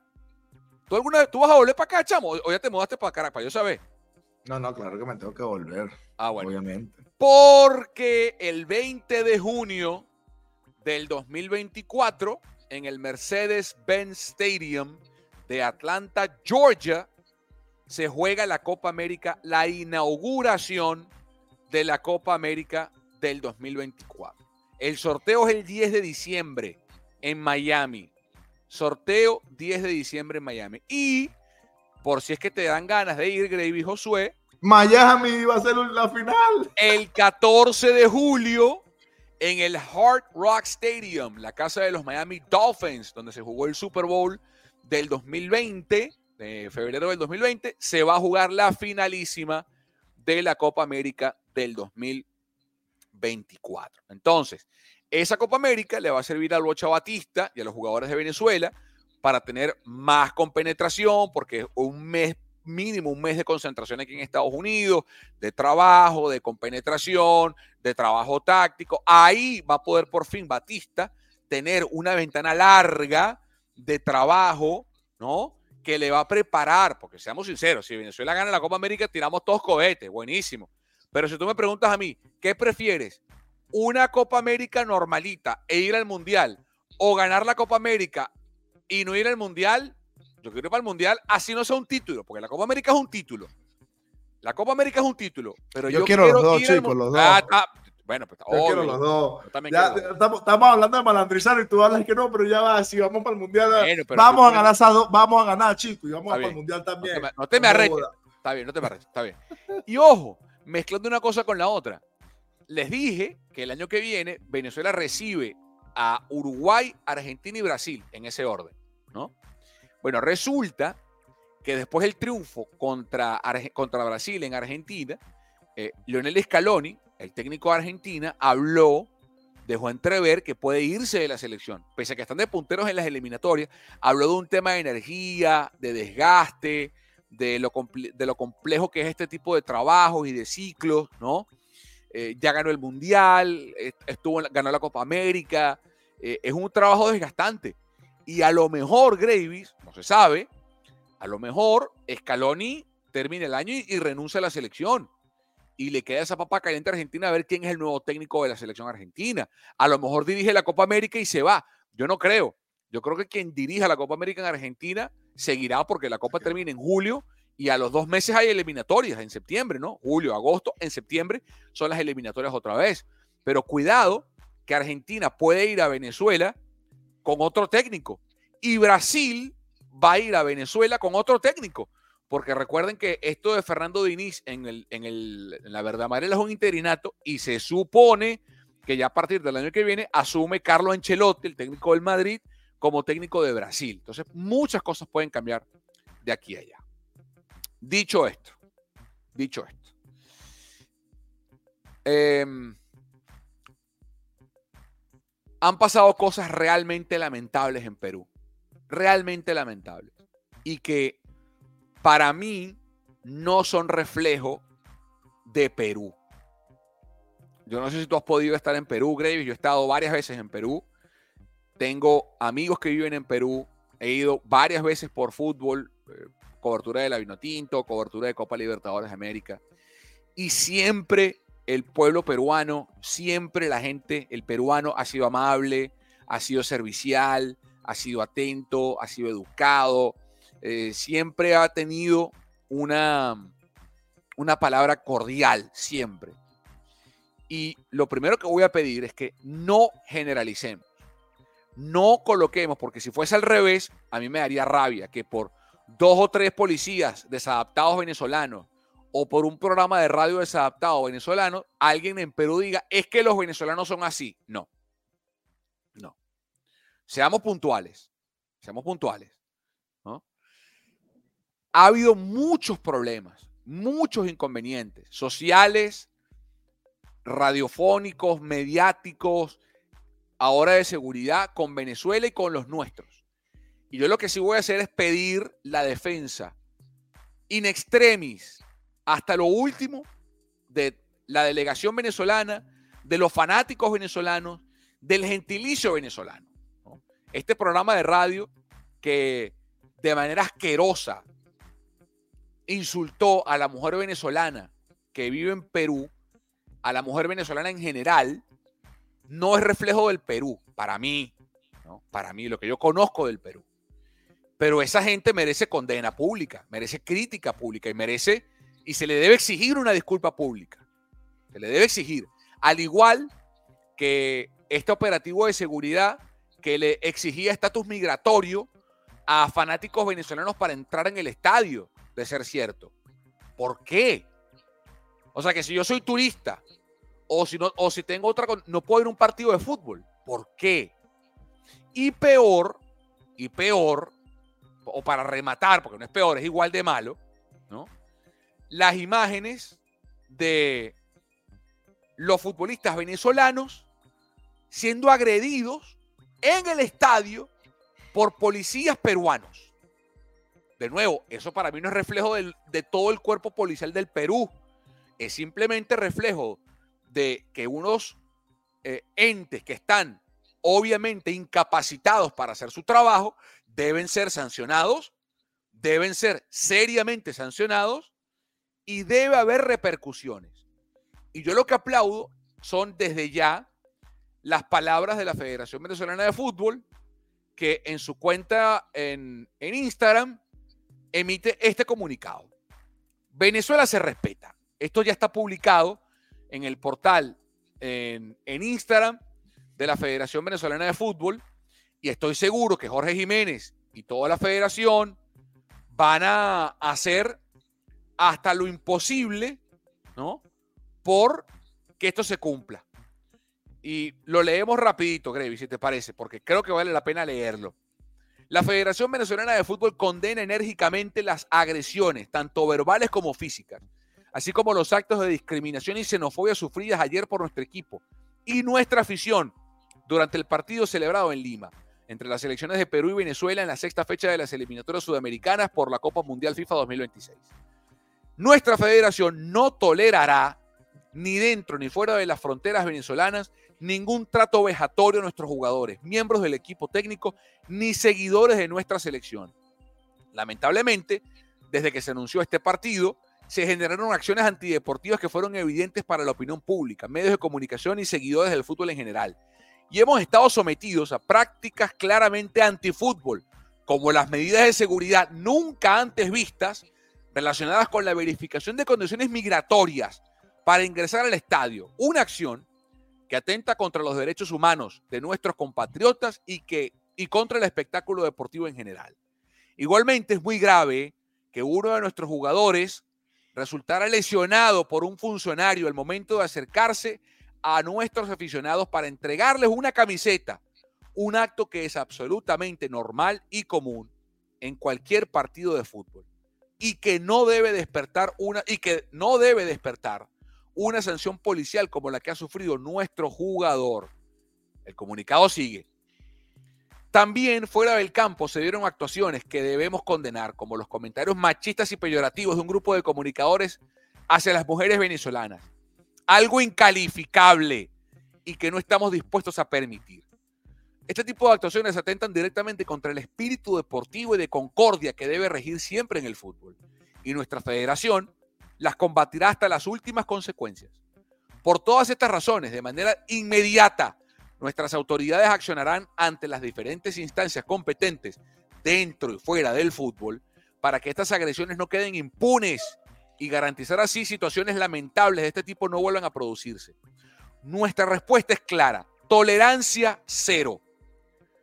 ¿Tú alguna vez tú vas a volver para acá, chamo? ¿O ya te mudaste para Caracas? Yo sabes.
No, no, claro que me tengo que volver. Ah, bueno. Obviamente.
Porque el 20 de junio del 2024, en el Mercedes-Benz Stadium de Atlanta, Georgia, se juega la Copa América, la inauguración de la Copa América del 2024. El sorteo es el 10 de diciembre en Miami. Sorteo 10 de diciembre en Miami. Y por si es que te dan ganas de ir, Gravy Josué.
Miami va a ser la final.
El 14 de julio en el Hard Rock Stadium, la casa de los Miami Dolphins, donde se jugó el Super Bowl del 2020 de febrero del 2020, se va a jugar la finalísima de la Copa América del 2024. Entonces, esa Copa América le va a servir al Bocha Batista y a los jugadores de Venezuela para tener más compenetración, porque un mes mínimo, un mes de concentración aquí en Estados Unidos, de trabajo, de compenetración, de trabajo táctico. Ahí va a poder por fin Batista tener una ventana larga de trabajo, ¿no? que le va a preparar, porque seamos sinceros, si Venezuela gana la Copa América, tiramos todos cohetes, buenísimo. Pero si tú me preguntas a mí, ¿qué prefieres? ¿Una Copa América normalita e ir al Mundial? ¿O ganar la Copa América y no ir al Mundial? Yo quiero ir para el Mundial, así no sea un título, porque la Copa América es un título. La Copa América es un título, pero yo, quiero, los dos, chicos, los dos. Ah, bueno, pues
Yo quiero los dos. estamos, hablando de malandrizar y tú hablas que no, pero ya va, si vamos para el mundial, vamos a ganar vamos a ganar, chicos, y vamos para el mundial también.
No te me, arreches. Está bien, no te me arreches, está bien. Y ojo, mezclando una cosa con la otra. Les dije que el año que viene Venezuela recibe a Uruguay, Argentina y Brasil en ese orden, ¿no? Bueno, resulta que después del triunfo contra, contra Brasil en Argentina, eh, Lionel Scaloni, el técnico de Argentina, habló, dejó entrever que puede irse de la selección, pese a que están de punteros en las eliminatorias, habló de un tema de energía, de desgaste, de lo, de lo complejo que es este tipo de trabajos y de ciclos, ¿no? Eh, ya ganó el Mundial, estuvo, ganó la Copa América, eh, es un trabajo desgastante. Y a lo mejor Gravis, no se sabe, a lo mejor Scaloni termina el año y, renuncia a la selección. Y le queda esa papa caliente a Argentina a ver quién es el nuevo técnico de la selección argentina. A lo mejor dirige la Copa América y se va. Yo no creo. Yo creo que quien dirija la Copa América en Argentina seguirá porque la Copa termina en julio y a los dos meses hay eliminatorias en septiembre, ¿no? Julio, agosto, en septiembre son las eliminatorias otra vez. Pero cuidado que Argentina puede ir a Venezuela con otro técnico y Brasil va a ir a Venezuela con otro técnico. Porque recuerden que esto de Fernando Diniz en, el, en, el, en la verdad amarela es un interinato y se supone que ya a partir del año que viene asume Carlos Ancelotti, el técnico del Madrid, como técnico de Brasil. Entonces, muchas cosas pueden cambiar de aquí a allá. Dicho esto, dicho esto. Em, han pasado cosas realmente lamentables en Perú. Realmente lamentables. Y que para mí no son reflejo de Perú. Yo no sé si tú has podido estar en Perú, Graves. Yo he estado varias veces en Perú. Tengo amigos que viven en Perú. He ido varias veces por fútbol, eh, cobertura de la Vinotinto, cobertura de Copa Libertadores de América. Y siempre el pueblo peruano, siempre la gente, el peruano ha sido amable, ha sido servicial, ha sido atento, ha sido educado, eh, siempre ha tenido una, una palabra cordial, siempre. Y lo primero que voy a pedir es que no generalicemos, no coloquemos, porque si fuese al revés, a mí me daría rabia que por dos o tres policías desadaptados venezolanos o por un programa de radio desadaptado venezolano, alguien en Perú diga, es que los venezolanos son así. No. No. Seamos puntuales. Seamos puntuales. Ha habido muchos problemas, muchos inconvenientes sociales, radiofónicos, mediáticos, ahora de seguridad con Venezuela y con los nuestros. Y yo lo que sí voy a hacer es pedir la defensa in extremis hasta lo último de la delegación venezolana, de los fanáticos venezolanos, del gentilicio venezolano. Este programa de radio que de manera asquerosa insultó a la mujer venezolana que vive en Perú, a la mujer venezolana en general, no es reflejo del Perú, para mí, para mí, lo que yo conozco del Perú. Pero esa gente merece condena pública, merece crítica pública y merece, y se le debe exigir una disculpa pública. Se le debe exigir. Al igual que este operativo de seguridad que le exigía estatus migratorio a fanáticos venezolanos para entrar en el estadio, de ser cierto. ¿Por qué? O sea que si yo soy turista o si, no, o si tengo otra, no puedo ir a un partido de fútbol. ¿Por qué? Y peor, y peor, o para rematar, porque no es peor, es igual de malo, ¿no? Las imágenes de los futbolistas venezolanos siendo agredidos en el estadio por policías peruanos. De nuevo, eso para mí no es reflejo de todo el cuerpo policial del Perú, es simplemente reflejo de que unos eh, entes que están obviamente incapacitados para hacer su trabajo deben ser sancionados, deben ser seriamente sancionados y debe haber repercusiones. Y yo lo que aplaudo son desde ya las palabras de la Federación Venezolana de Fútbol, que en su cuenta en, Instagram emite este comunicado. Venezuela se respeta. Esto ya está publicado en el portal en, en Instagram de la Federación Venezolana de Fútbol y estoy seguro que Jorge Jiménez y toda la federación van a hacer hasta lo imposible, ¿no? Por que esto se cumpla. Y lo leemos rapidito, Grevi, si te parece, porque creo que vale la pena leerlo. La Federación Venezolana de Fútbol condena enérgicamente las agresiones, tanto verbales como físicas, así como los actos de discriminación y xenofobia sufridas ayer por nuestro equipo y nuestra afición durante el partido celebrado en Lima entre las selecciones de Perú y Venezuela en la sexta fecha de las eliminatorias sudamericanas por la Copa Mundial FIFA 2026. Nuestra federación no tolerará ni dentro ni fuera de las fronteras venezolanas ningún trato vejatorio a nuestros jugadores, miembros del equipo técnico, ni seguidores de nuestra selección. Lamentablemente, desde que se anunció este partido, se generaron acciones antideportivas que fueron evidentes para la opinión pública, medios de comunicación y seguidores del fútbol en general. Y hemos estado sometidos a prácticas claramente antifútbol, como las medidas de seguridad nunca antes vistas relacionadas con la verificación de condiciones migratorias para ingresar al estadio. Una acción que atenta contra los derechos humanos de nuestros compatriotas y, que, y contra el espectáculo deportivo en general. Igualmente es muy grave que uno de nuestros jugadores resultara lesionado por un funcionario al momento de acercarse a nuestros aficionados para entregarles una camiseta, un acto que es absolutamente normal y común en cualquier partido de fútbol y que no debe despertar una y que no debe despertar una sanción policial como la que ha sufrido nuestro jugador. El comunicado sigue. También fuera del campo se dieron actuaciones que debemos condenar, como los comentarios machistas y peyorativos de un grupo de comunicadores hacia las mujeres venezolanas. Algo incalificable y que no estamos dispuestos a permitir. Este tipo de actuaciones atentan directamente contra el espíritu deportivo y de concordia que debe regir siempre en el fútbol. Y nuestra federación las combatirá hasta las últimas consecuencias. Por todas estas razones, de manera inmediata, nuestras autoridades accionarán ante las diferentes instancias competentes dentro y fuera del fútbol para que estas agresiones no queden impunes y garantizar así situaciones lamentables de este tipo no vuelvan a producirse. Nuestra respuesta es clara, tolerancia cero.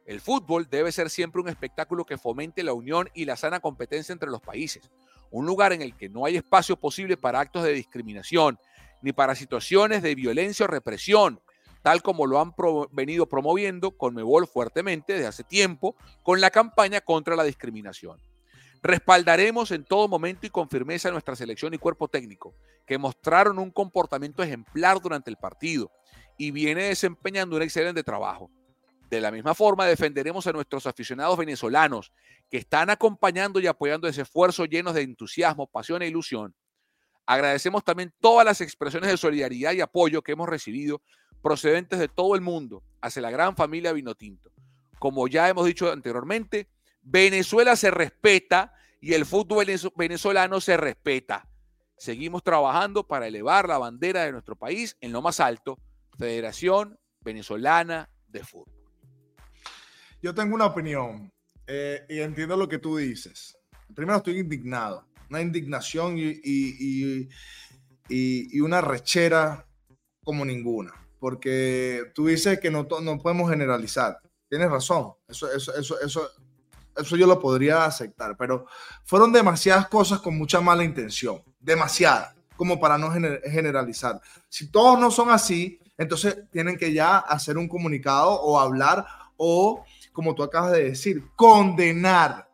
El fútbol debe ser siempre un espectáculo que fomente la unión y la sana competencia entre los países un lugar en el que no hay espacio posible para actos de discriminación ni para situaciones de violencia o represión, tal como lo han venido promoviendo Conmebol fuertemente desde hace tiempo con la campaña contra la discriminación. Respaldaremos en todo momento y con firmeza nuestra selección y cuerpo técnico, que mostraron un comportamiento ejemplar durante el partido y viene desempeñando un excelente trabajo. De la misma forma, defenderemos a nuestros aficionados venezolanos que están acompañando y apoyando ese esfuerzo llenos de entusiasmo, pasión e ilusión. Agradecemos también todas las expresiones de solidaridad y apoyo que hemos recibido procedentes de todo el mundo hacia la gran familia Vinotinto. Como ya hemos dicho anteriormente, Venezuela se respeta y el fútbol venezolano se respeta. Seguimos trabajando para elevar la bandera de nuestro país en lo más alto, Federación Venezolana de Fútbol.
Yo tengo una opinión eh, y entiendo lo que tú dices. Primero estoy indignado, una indignación y, y, y, una rechera como ninguna, porque tú dices que no, no podemos generalizar. Tienes razón, eso, eso, eso, eso, eso yo lo podría aceptar, pero fueron demasiadas cosas con mucha mala intención, demasiadas, como para no generalizar. Si todos no son así, entonces tienen que ya hacer un comunicado o hablar o como tú acabas de decir, condenar,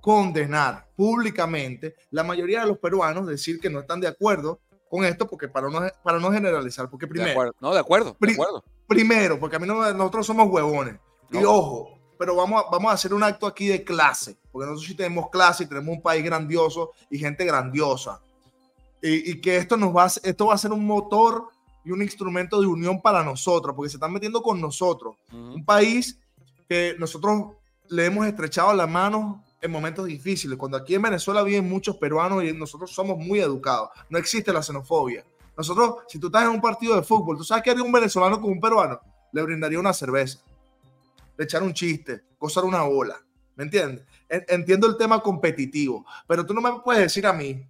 condenar públicamente la mayoría de los peruanos, decir que no están de acuerdo con esto, porque para no, para no generalizar, porque primero...
De acuerdo, no, de acuerdo, de acuerdo.
Primero, porque a mí no, nosotros somos huevones. Y ojo, pero vamos a, vamos a hacer un acto aquí de clase, porque nosotros sí tenemos clase y tenemos un país grandioso y gente grandiosa. Y, y, que esto nos va a, esto va a ser un motor y un instrumento de unión para nosotros, porque se están metiendo con nosotros. Un país que nosotros le hemos estrechado la mano en momentos difíciles. Cuando aquí en Venezuela viven muchos peruanos y nosotros somos muy educados. No existe la xenofobia. Nosotros, si tú estás en un partido de fútbol, ¿tú sabes qué haría un venezolano con un peruano? Le brindaría una cerveza, le echar un chiste, gozar una bola. ¿Me entiendes? Entiendo el tema competitivo, pero tú no me puedes decir a mí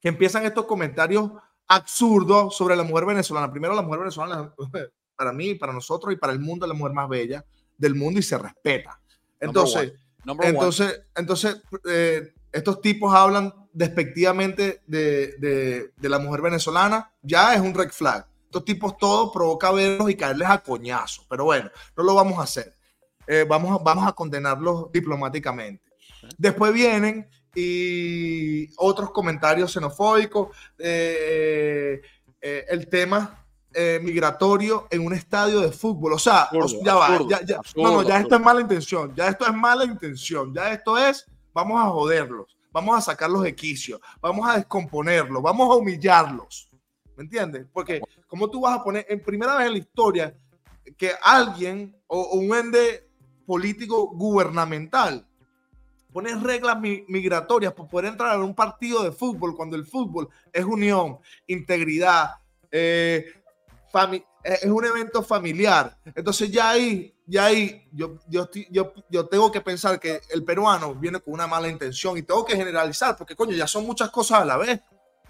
que empiezan estos comentarios absurdos sobre la mujer venezolana. Primero, la mujer venezolana, para mí, para nosotros y para el mundo, es la mujer más bella del mundo y se respeta. Entonces, entonces, entonces eh, estos tipos hablan despectivamente de, de, la mujer venezolana, ya es un red flag. estos tipos todos provoca verlos y caerles a coñazo. Pero bueno, no lo vamos a hacer. Eh, vamos, a, vamos a condenarlos diplomáticamente. Después vienen y otros comentarios xenofóbicos. Eh, eh, el tema migratorio en un estadio de fútbol. O sea, ya va, ya, ya, no, no, ya esto es mala intención, ya esto es mala intención, ya esto es, vamos a joderlos, vamos a sacarlos de quicio, vamos a descomponerlos, vamos a humillarlos. ¿Me entiendes? Porque, como tú vas a poner en primera vez en la historia que alguien o, un ende político gubernamental pone reglas migratorias para poder entrar a un partido de fútbol cuando el fútbol es unión, integridad, eh, eh, es un evento familiar. Entonces ya ahí, ya ahí yo, yo, yo, yo, tengo que pensar que el peruano viene con una mala intención y tengo que generalizar porque coño, ya son muchas cosas a la vez.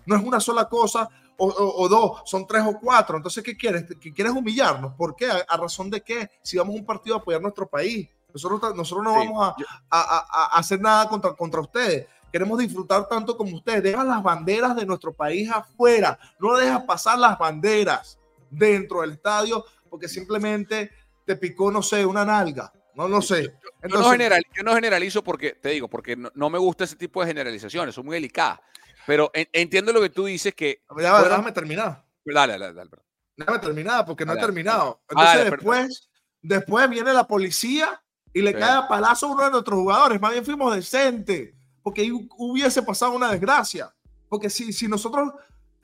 No es una sola cosa o, dos, son tres o cuatro. Entonces, ¿qué quieres? ¿Qué quieres humillarnos? ¿Por qué? ¿A, razón de qué? Si vamos a un partido a apoyar nuestro país. Nosotros, nosotros no vamos a, a, hacer nada contra, contra ustedes. Queremos disfrutar tanto como ustedes. Deja las banderas de nuestro país afuera. No dejas pasar las banderas dentro del estadio porque simplemente te picó, no sé, una nalga. No lo sé.
yo, no yo, no generalizo porque, te digo, porque no, no, me gusta ese tipo de generalizaciones, son muy delicadas. Pero entiendo lo que tú dices que.
Ya, déjame terminar.
Dale, dale, dale.
Déjame terminar porque no he terminado. Entonces, después, después viene la policía y le cae a palazo a uno de nuestros jugadores. Más bien fuimos decentes porque hubiese pasado una desgracia. Porque si, si nosotros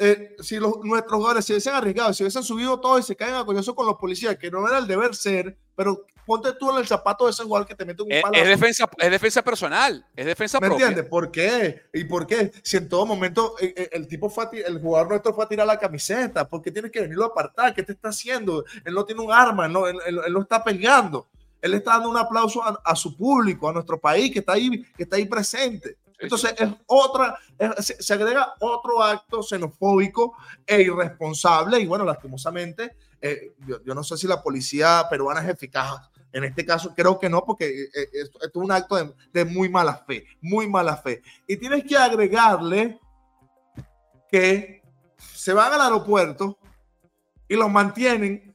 eh, si los, nuestros jugadores se hubiesen arriesgado, si hubiesen subido todo y se caen a coñazo con los policías, que no era el deber ser, pero ponte tú en el zapato de ese jugador que te mete un
palo. Es, defensa, es defensa personal, es defensa
¿Me entiendes? ¿Por qué? ¿Y por qué? Si en todo momento el, eh, eh, el tipo fue el jugador nuestro fue a tirar la camiseta, ¿por qué tienes que venirlo a apartar? ¿Qué te está haciendo? Él no tiene un arma, no, él, él, no está peleando. Él está dando un aplauso a, a, su público, a nuestro país que está ahí, que está ahí presente. Entonces es otra, se, agrega otro acto xenofóbico e irresponsable y bueno, lastimosamente, eh, yo, no sé si la policía peruana es eficaz. En este caso creo que no, porque eh, eh, esto, es un acto de, muy mala fe, muy mala fe. Y tienes que agregarle que se van al aeropuerto y los mantienen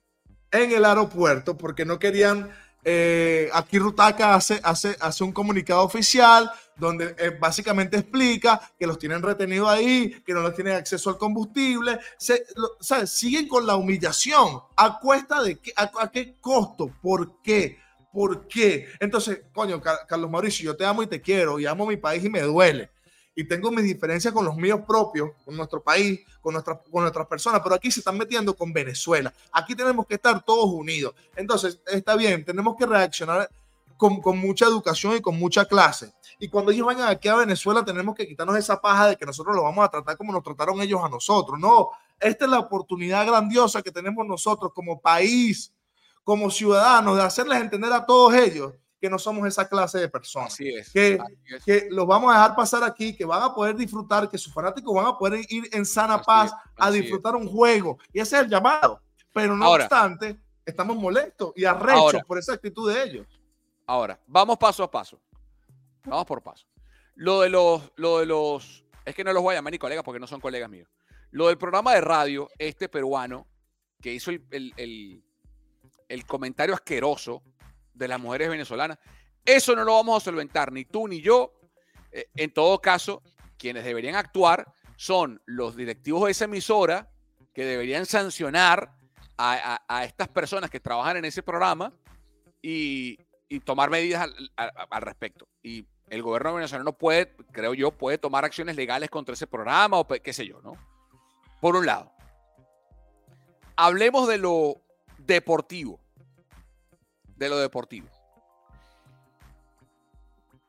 en el aeropuerto porque no querían eh, aquí Rutaca hace, hace, hace un comunicado oficial donde eh, básicamente explica que los tienen retenidos ahí, que no les tienen acceso al combustible. Se, Siguen con la humillación. ¿A cuesta de qué? ¿A, qué costo? ¿Por qué? ¿Por qué? Entonces, coño, Carlos Mauricio, yo te amo y te quiero y amo mi país y me duele y tengo mis diferencias con los míos propios, con nuestro país, con, nuestra, con nuestras personas, pero aquí se están metiendo con Venezuela. Aquí tenemos que estar todos unidos. Entonces, está bien, tenemos que reaccionar con, mucha educación y con mucha clase. Y cuando ellos vayan aquí a Venezuela, tenemos que quitarnos esa paja de que nosotros lo vamos a tratar como nos trataron ellos a nosotros. No, esta es la oportunidad grandiosa que tenemos nosotros como país, como ciudadanos, de hacerles entender a todos ellos que no somos esa clase de personas. Que, que los vamos a dejar pasar aquí, que van a poder disfrutar, que sus fanáticos van a poder ir en sana paz a disfrutar un juego. Y ese es el llamado. Pero no obstante, estamos molestos y arrechos por esa actitud de ellos.
Ahora, vamos paso a paso. Vamos por paso. Lo de los, lo de los, es que no los voy a llamar ni colegas porque no son colegas míos. Lo del programa de radio, este peruano, que hizo el, el, el comentario asqueroso de las mujeres venezolanas. Eso no lo vamos a solventar, ni tú ni yo. Eh, en todo caso, quienes deberían actuar son los directivos de esa emisora que deberían sancionar a, estas personas que trabajan en ese programa y, tomar medidas al, respecto. Y el gobierno venezolano puede, creo yo, puede tomar acciones legales contra ese programa o qué sé yo, ¿no? Por un lado. Hablemos de lo deportivo de lo deportivo.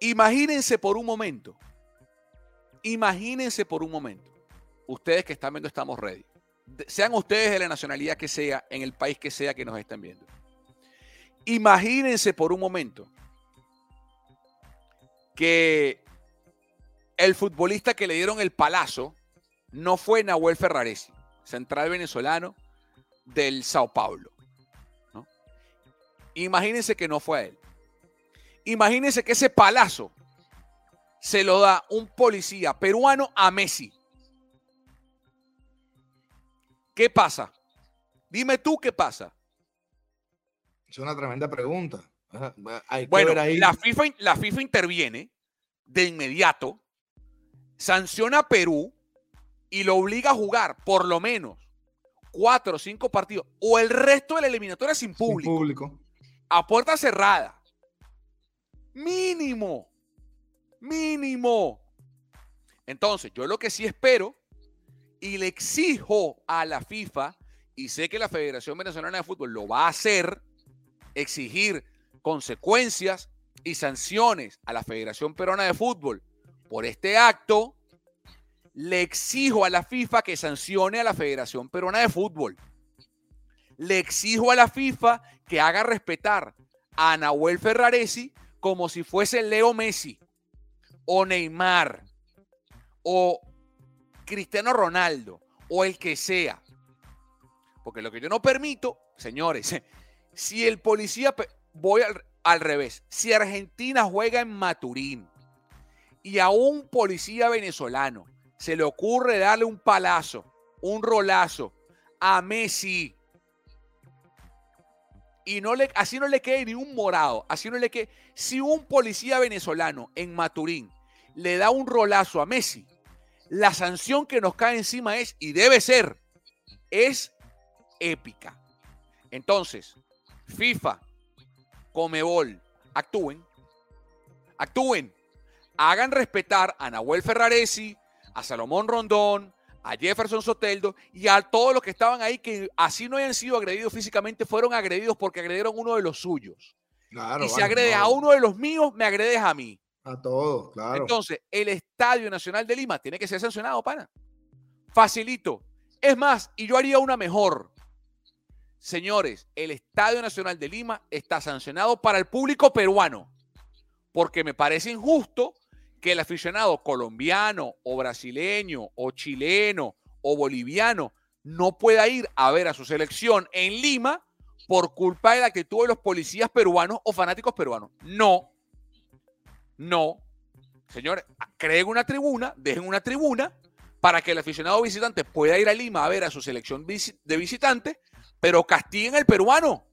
Imagínense por un momento, imagínense por un momento, ustedes que están viendo Estamos Ready, sean ustedes de la nacionalidad que sea, en el país que sea que nos estén viendo. Imagínense por un momento que el futbolista que le dieron el palazo no fue Nahuel Ferraresi, central venezolano del Sao Paulo. Imagínense que no fue a él. Imagínense que ese palazo se lo da un policía peruano a Messi. ¿Qué pasa? Dime tú qué pasa.
Es una tremenda pregunta.
Bueno, La, FIFA, la FIFA interviene de inmediato, sanciona a Perú y lo obliga a jugar por lo menos cuatro o cinco partidos o el resto de la eliminatoria sin público. Sin público. A puerta cerrada. Mínimo. Mínimo. Entonces, yo lo que sí espero y le exijo a la FIFA, y sé que la Federación Venezolana de Fútbol lo va a hacer, exigir consecuencias y sanciones a la Federación Peruana de Fútbol por este acto, le exijo a la FIFA que sancione a la Federación Peruana de Fútbol. Le exijo a la FIFA que haga respetar a Nahuel Ferraresi como si fuese Leo Messi o Neymar o Cristiano Ronaldo o el que sea. Porque lo que yo no permito, señores, si el policía, voy al, al revés, si Argentina juega en Maturín y a un policía venezolano se le ocurre darle un palazo, un rolazo a Messi y no le, así no le quede ni un morado, así no le quede. Si un policía venezolano en Maturín le da un rolazo a Messi, la sanción que nos cae encima es, y debe ser, es épica. Entonces, FIFA, Comebol, actúen, actúen, hagan respetar a Nahuel Ferraresi, a Salomón Rondón, a Jefferson Soteldo y a todos los que estaban ahí que así no hayan sido agredidos físicamente, fueron agredidos porque agredieron uno de los suyos. y si agredes a uno de los míos, me agredes a mí.
A todos, claro.
Entonces, el Estadio Nacional de Lima tiene que ser sancionado, pana. Facilito. Es más, y yo haría una mejor. Señores, el Estadio Nacional de Lima está sancionado para el público peruano, porque me parece injusto que el aficionado colombiano o brasileño o chileno o boliviano no pueda ir a ver a su selección en Lima por culpa de la actitud de los policías peruanos o fanáticos peruanos. No, no. Señores, creen una tribuna, dejen una tribuna para que el aficionado visitante pueda ir a Lima a ver a su selección de visitantes, pero castiguen al peruano,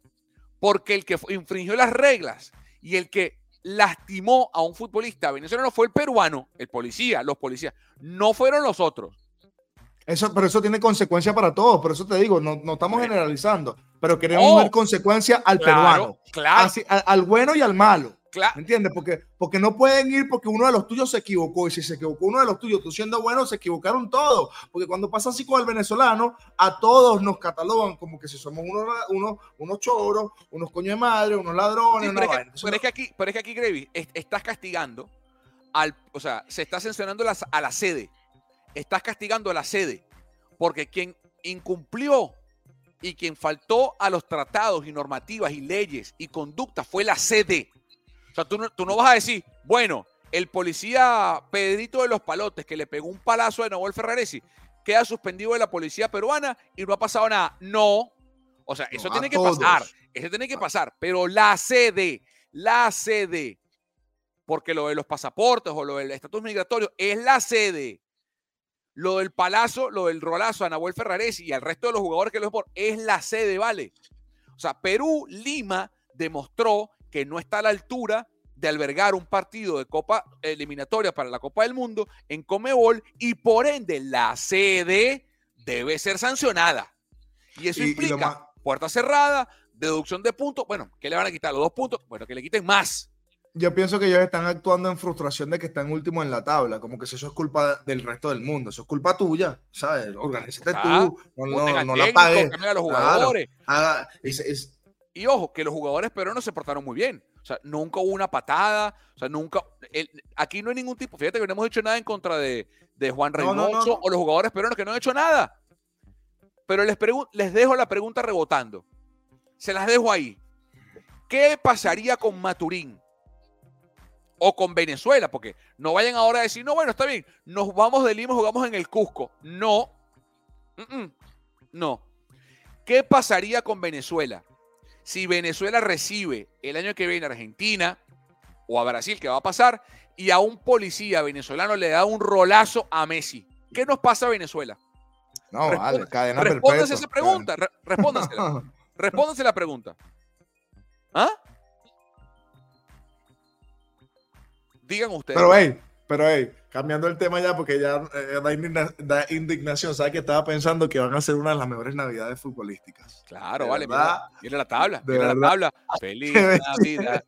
porque el que infringió las reglas y el que lastimó a un futbolista venezolano fue el peruano, el policía, los policías, no fueron los otros.
Eso, pero eso tiene consecuencias para todos, por eso te digo, no, no estamos generalizando, pero queremos ver consecuencias al peruano,
claro.
al, bueno y al malo. Claro. ¿Entiendes? Porque, porque no pueden ir porque uno de los tuyos se equivocó. Y si se equivocó uno de los tuyos, tú siendo bueno, se equivocaron todos. Porque cuando pasa así con el venezolano, a todos nos catalogan como que si somos unos, unos, unos choros, unos coños de madre, unos ladrones.
pero, es que, aquí, pero es que aquí, Gravy, estás castigando al. O sea, se está sancionando a la sede. Estás castigando a la sede. Porque quien incumplió y quien faltó a los tratados y normativas y leyes y conductas fue la sede. O sea, tú no, tú no vas a decir, bueno, el policía Pedrito de los Palotes que le pegó un palazo a Nahuel Ferraresi queda suspendido de la policía peruana y no ha pasado nada. No. O sea, eso tiene que pasar. Eso tiene que pasar. Pero la sede, la sede, porque lo de los pasaportes o lo del estatus migratorio es la sede. Lo del palazo, lo del rolazo a Nahuel Ferraresi y al resto de los jugadores que lo por es la sede, ¿vale? O sea, Perú, Lima demostró que no está a la altura de albergar un partido de Copa eliminatoria para la Copa del Mundo en Comebol y por ende la sede debe ser sancionada. Y eso implica puerta cerrada, deducción de puntos. Bueno, ¿qué le van a quitar? Los dos puntos. Bueno, que le quiten más.
Yo pienso que ellos están actuando en frustración de que están último en la tabla, como que eso es culpa del resto del mundo, eso es culpa tuya, ¿sabes? Organízate tú, no, no, la pagues.
jugadores. es, y ojo, que los jugadores peruanos se portaron muy bien. O sea, nunca hubo una patada. O sea, nunca. aquí no hay ningún tipo. Fíjate que no hemos hecho nada en contra de, Juan Reynoso o los jugadores peruanos que no han hecho nada. Pero les, les dejo la pregunta rebotando. Se las dejo ahí. ¿Qué pasaría con Maturín? O con Venezuela, porque no vayan ahora a decir, no, bueno, está bien, nos vamos de Lima, jugamos en el Cusco. No. no. ¿Qué pasaría con Venezuela? Si Venezuela recibe el año que viene a Argentina o a Brasil, que va a pasar, y a un policía venezolano le da un rolazo a Messi. ¿Qué nos pasa a Venezuela?
No, vale, cadena
Respóndanse esa pregunta. Respóndansela. Respóndanse la pregunta. ¿Ah? Digan ustedes.
Pero, hey, pero, hey, cambiando el tema ya, porque ya eh, da, indignación. ¿Sabes que estaba pensando que van a ser una de las mejores navidades futbolísticas?
Claro, vale. Mira, la tabla. Mira la tabla. Feliz Navidad.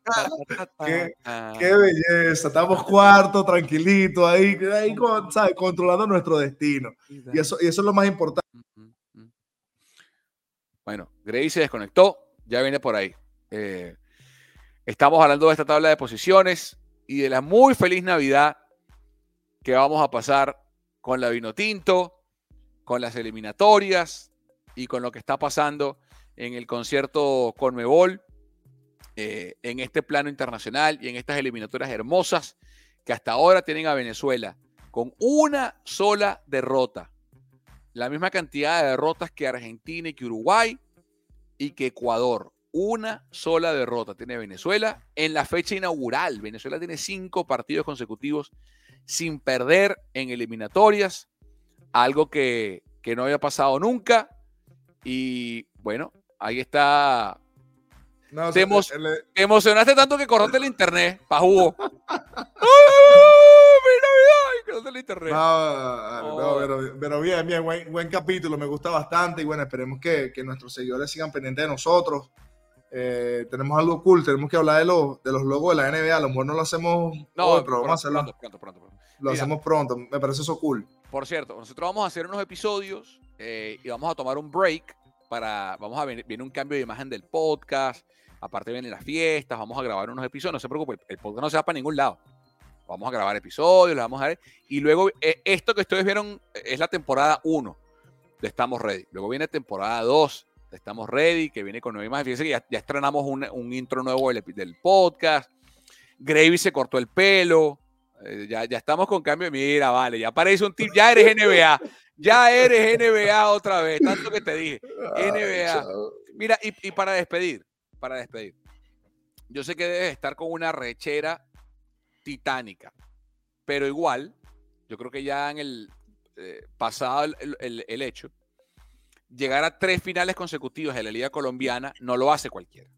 qué, belleza. Estamos cuarto, tranquilito, ahí, ahí ¿sabes? controlando nuestro destino. Y eso, y eso es lo más importante.
Bueno, Grey se desconectó. Ya viene por ahí. Eh, estamos hablando de esta tabla de posiciones y de la muy feliz Navidad que vamos a pasar con la vino tinto, con las eliminatorias y con lo que está pasando en el concierto Conmebol, eh, en este plano internacional y en estas eliminatorias hermosas que hasta ahora tienen a Venezuela con una sola derrota. La misma cantidad de derrotas que Argentina y que Uruguay y que Ecuador. Una sola derrota tiene Venezuela en la fecha inaugural. Venezuela tiene cinco partidos consecutivos sin perder en eliminatorias, algo que, no había pasado nunca. Y bueno, ahí está. te, emocionaste tanto que cortaste el internet, pa' jugo.
el internet. No, pero, bien, bien, buen, capítulo, me gusta bastante y bueno, esperemos que, que nuestros seguidores sigan pendientes de nosotros. Eh, tenemos algo cool, tenemos que hablar de los, de los logos de la NBA. A lo mejor no lo hacemos no, hoy, pero vamos a hacerlo. Pronto, pronto, pronto, Lo hacemos pronto, me parece eso cool.
Por cierto, nosotros vamos a hacer unos episodios eh, y vamos a tomar un break para, vamos a ver, viene un cambio de imagen del podcast, aparte vienen las fiestas, vamos a grabar unos episodios, no se preocupe, el podcast no se va para ningún lado. Vamos a grabar episodios, vamos a ver. Y luego, eh, esto que ustedes vieron es la temporada 1 de Estamos Ready. Luego viene temporada 2 Estamos Ready, que viene con nueva imagen. Fíjense que ya, estrenamos un, intro nuevo del, podcast. Gravy se cortó el pelo. Eh, ya, ya estamos con cambio. Mira, vale, ya aparece un tip. Ya eres NBA. Ya eres NBA otra vez. Tanto que te dije. NBA. Mira, y, para despedir, para despedir. Yo sé que debes estar con una rechera titánica. Pero igual, yo creo que ya en el eh, pasado el hecho llegar a tres finales consecutivos de la Liga Colombiana no lo hace cualquiera.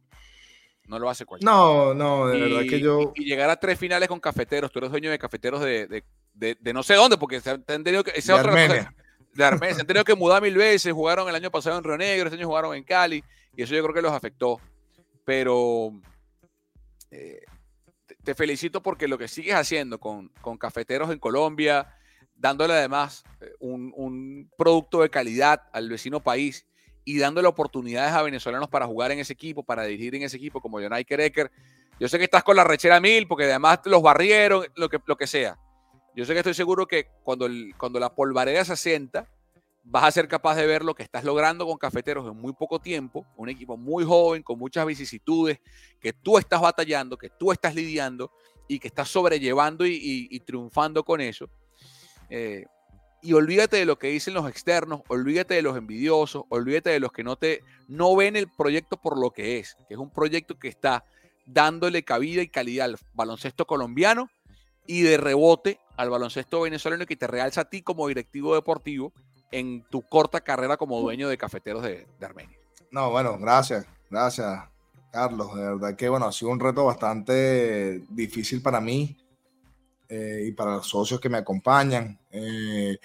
No lo hace cualquiera.
No, no, de verdad que yo.
Y, llegar a tres finales con cafeteros. Tú eres dueño de cafeteros de, no sé dónde, porque se han tenido que. de Armenia. de Armenia. se han tenido que mudar mil veces. Jugaron el año pasado en Río Negro, este año jugaron en Cali. Y eso yo creo que los afectó. Pero. Eh, te, felicito porque lo que sigues haciendo con, con cafeteros en Colombia, dándole además eh, un, producto de calidad al vecino país y dándole oportunidades a venezolanos para jugar en ese equipo, para dirigir en ese equipo, como Jonay Kereker. Yo sé que estás con la rechera mil, porque además los barrieron, lo que, lo que sea. Yo sé que estoy seguro que cuando, cuando la polvareda se asienta, vas a ser capaz de ver lo que estás logrando con Cafeteros en muy poco tiempo, un equipo muy joven, con muchas vicisitudes, que tú estás batallando, que tú estás lidiando y que estás sobrellevando y triunfando con eso. Eh, y olvídate de lo que dicen los externos, olvídate de los envidiosos, olvídate de los que no te no ven el proyecto por lo que es, que es un proyecto que está dándole cabida y calidad al baloncesto colombiano y de rebote al baloncesto venezolano que te realza a ti como directivo deportivo en tu corta carrera como dueño de cafeteros de, de Armenia.
No, bueno, gracias, gracias, Carlos. De verdad que bueno, ha sido un reto bastante difícil para mí eh, y para los socios que me acompañan. Eh,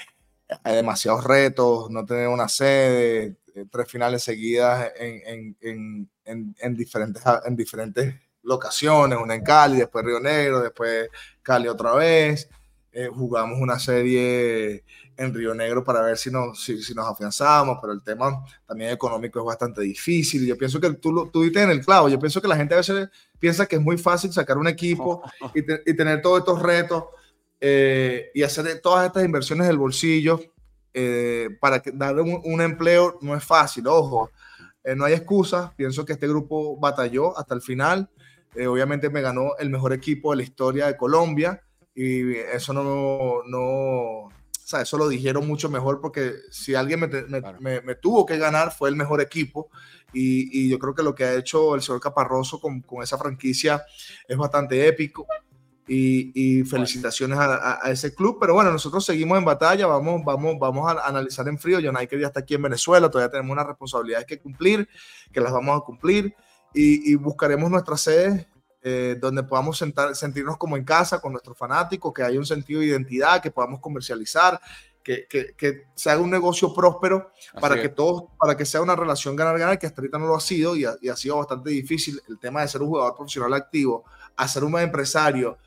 hay demasiados retos, no tener una sede, eh, tres finales seguidas en, en, en, en, diferentes, en diferentes locaciones, una en Cali, después Río Negro, después Cali otra vez. jugamos una serie en Río Negro para ver si nos, si, si nos afianzamos, pero el tema también económico es bastante difícil. Yo pienso que tú, tú diste en el clavo, yo pienso que la gente a veces piensa que es muy fácil sacar un equipo y, y tener todos estos retos eh, y hacer todas estas inversiones del bolsillo eh, para darle un, empleo no es fácil, ojo, eh, no hay excusas, pienso que este grupo batalló hasta el final, obviamente me ganó el mejor equipo de la historia de Colombia y eso no, no, sea, eso lo dijeron mucho mejor porque si alguien me, me, tuvo que ganar fue el mejor equipo. Y, y, yo creo que lo que ha hecho el señor Caparroso con, con, esa franquicia es bastante épico. Y, felicitaciones a, ese club. Pero bueno, nosotros seguimos en batalla, vamos, vamos, vamos a analizar en frío. United ya está aquí en Venezuela, todavía tenemos unas responsabilidades que cumplir, que las vamos a cumplir. Y, buscaremos nuestras sedes eh, donde podamos sentar, sentirnos como en casa con nuestros fanáticos, que haya un sentido de identidad, que podamos comercializar, que, que, que se haga un negocio próspero para que todos, para que sea una relación ganar-ganar, que hasta ahorita no lo ha sido y ha, y ha, sido bastante difícil el tema de ser un jugador profesional activo, a ser un empresario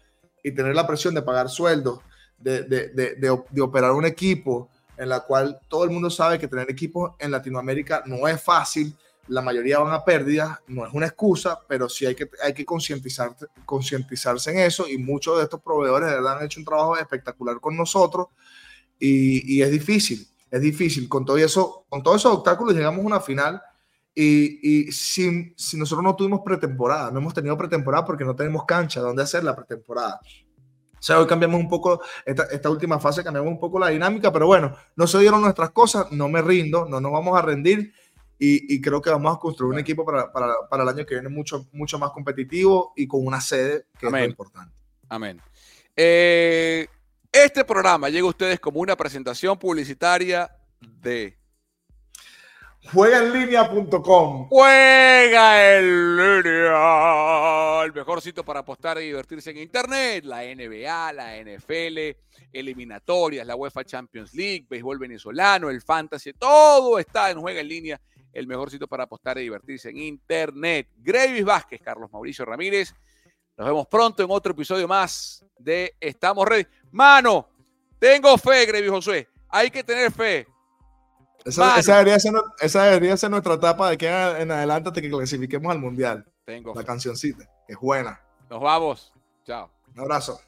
y tener la presión de pagar sueldos, de, de, de, de, operar un equipo en la cual todo el mundo sabe que tener equipos en Latinoamérica no es fácil, la mayoría van a pérdidas, no es una excusa, pero sí hay que, hay que concientizar, concientizarse en eso y muchos de estos proveedores de verdad han hecho un trabajo espectacular con nosotros y, y es difícil, es difícil. Con todo eso, con todos esos obstáculos llegamos a una final y, y si, si, nosotros no tuvimos pretemporada, no hemos tenido pretemporada porque no tenemos cancha donde hacer la pretemporada. O sea, hoy cambiamos un poco, esta, esta, última fase cambiamos un poco la dinámica, pero bueno, no se dieron nuestras cosas, no me rindo, no nos vamos a rendir y, y creo que vamos a construir un equipo para, para, para, el año que viene mucho, mucho más competitivo y con una sede que
Amén.
es muy importante.
Amén. Eh, este programa llega a ustedes como una presentación publicitaria de
Juegaenlinea.com.
Juega en línea. El mejor sitio para apostar y divertirse en Internet. La NBA, la NFL, eliminatorias, la UEFA Champions League, béisbol venezolano, el fantasy. Todo está en Juega en línea. El mejor sitio para apostar y divertirse en Internet. Gravis Vázquez, Carlos Mauricio Ramírez. Nos vemos pronto en otro episodio más de Estamos Ready. Mano, tengo fe, Gravis Josué. Hay que tener fe.
Esa, esa, debería ser, esa, debería ser, nuestra etapa de que en adelante hasta que clasifiquemos al mundial.
Tengo
la cancioncita, es buena.
Nos vamos. Chao.
Un abrazo.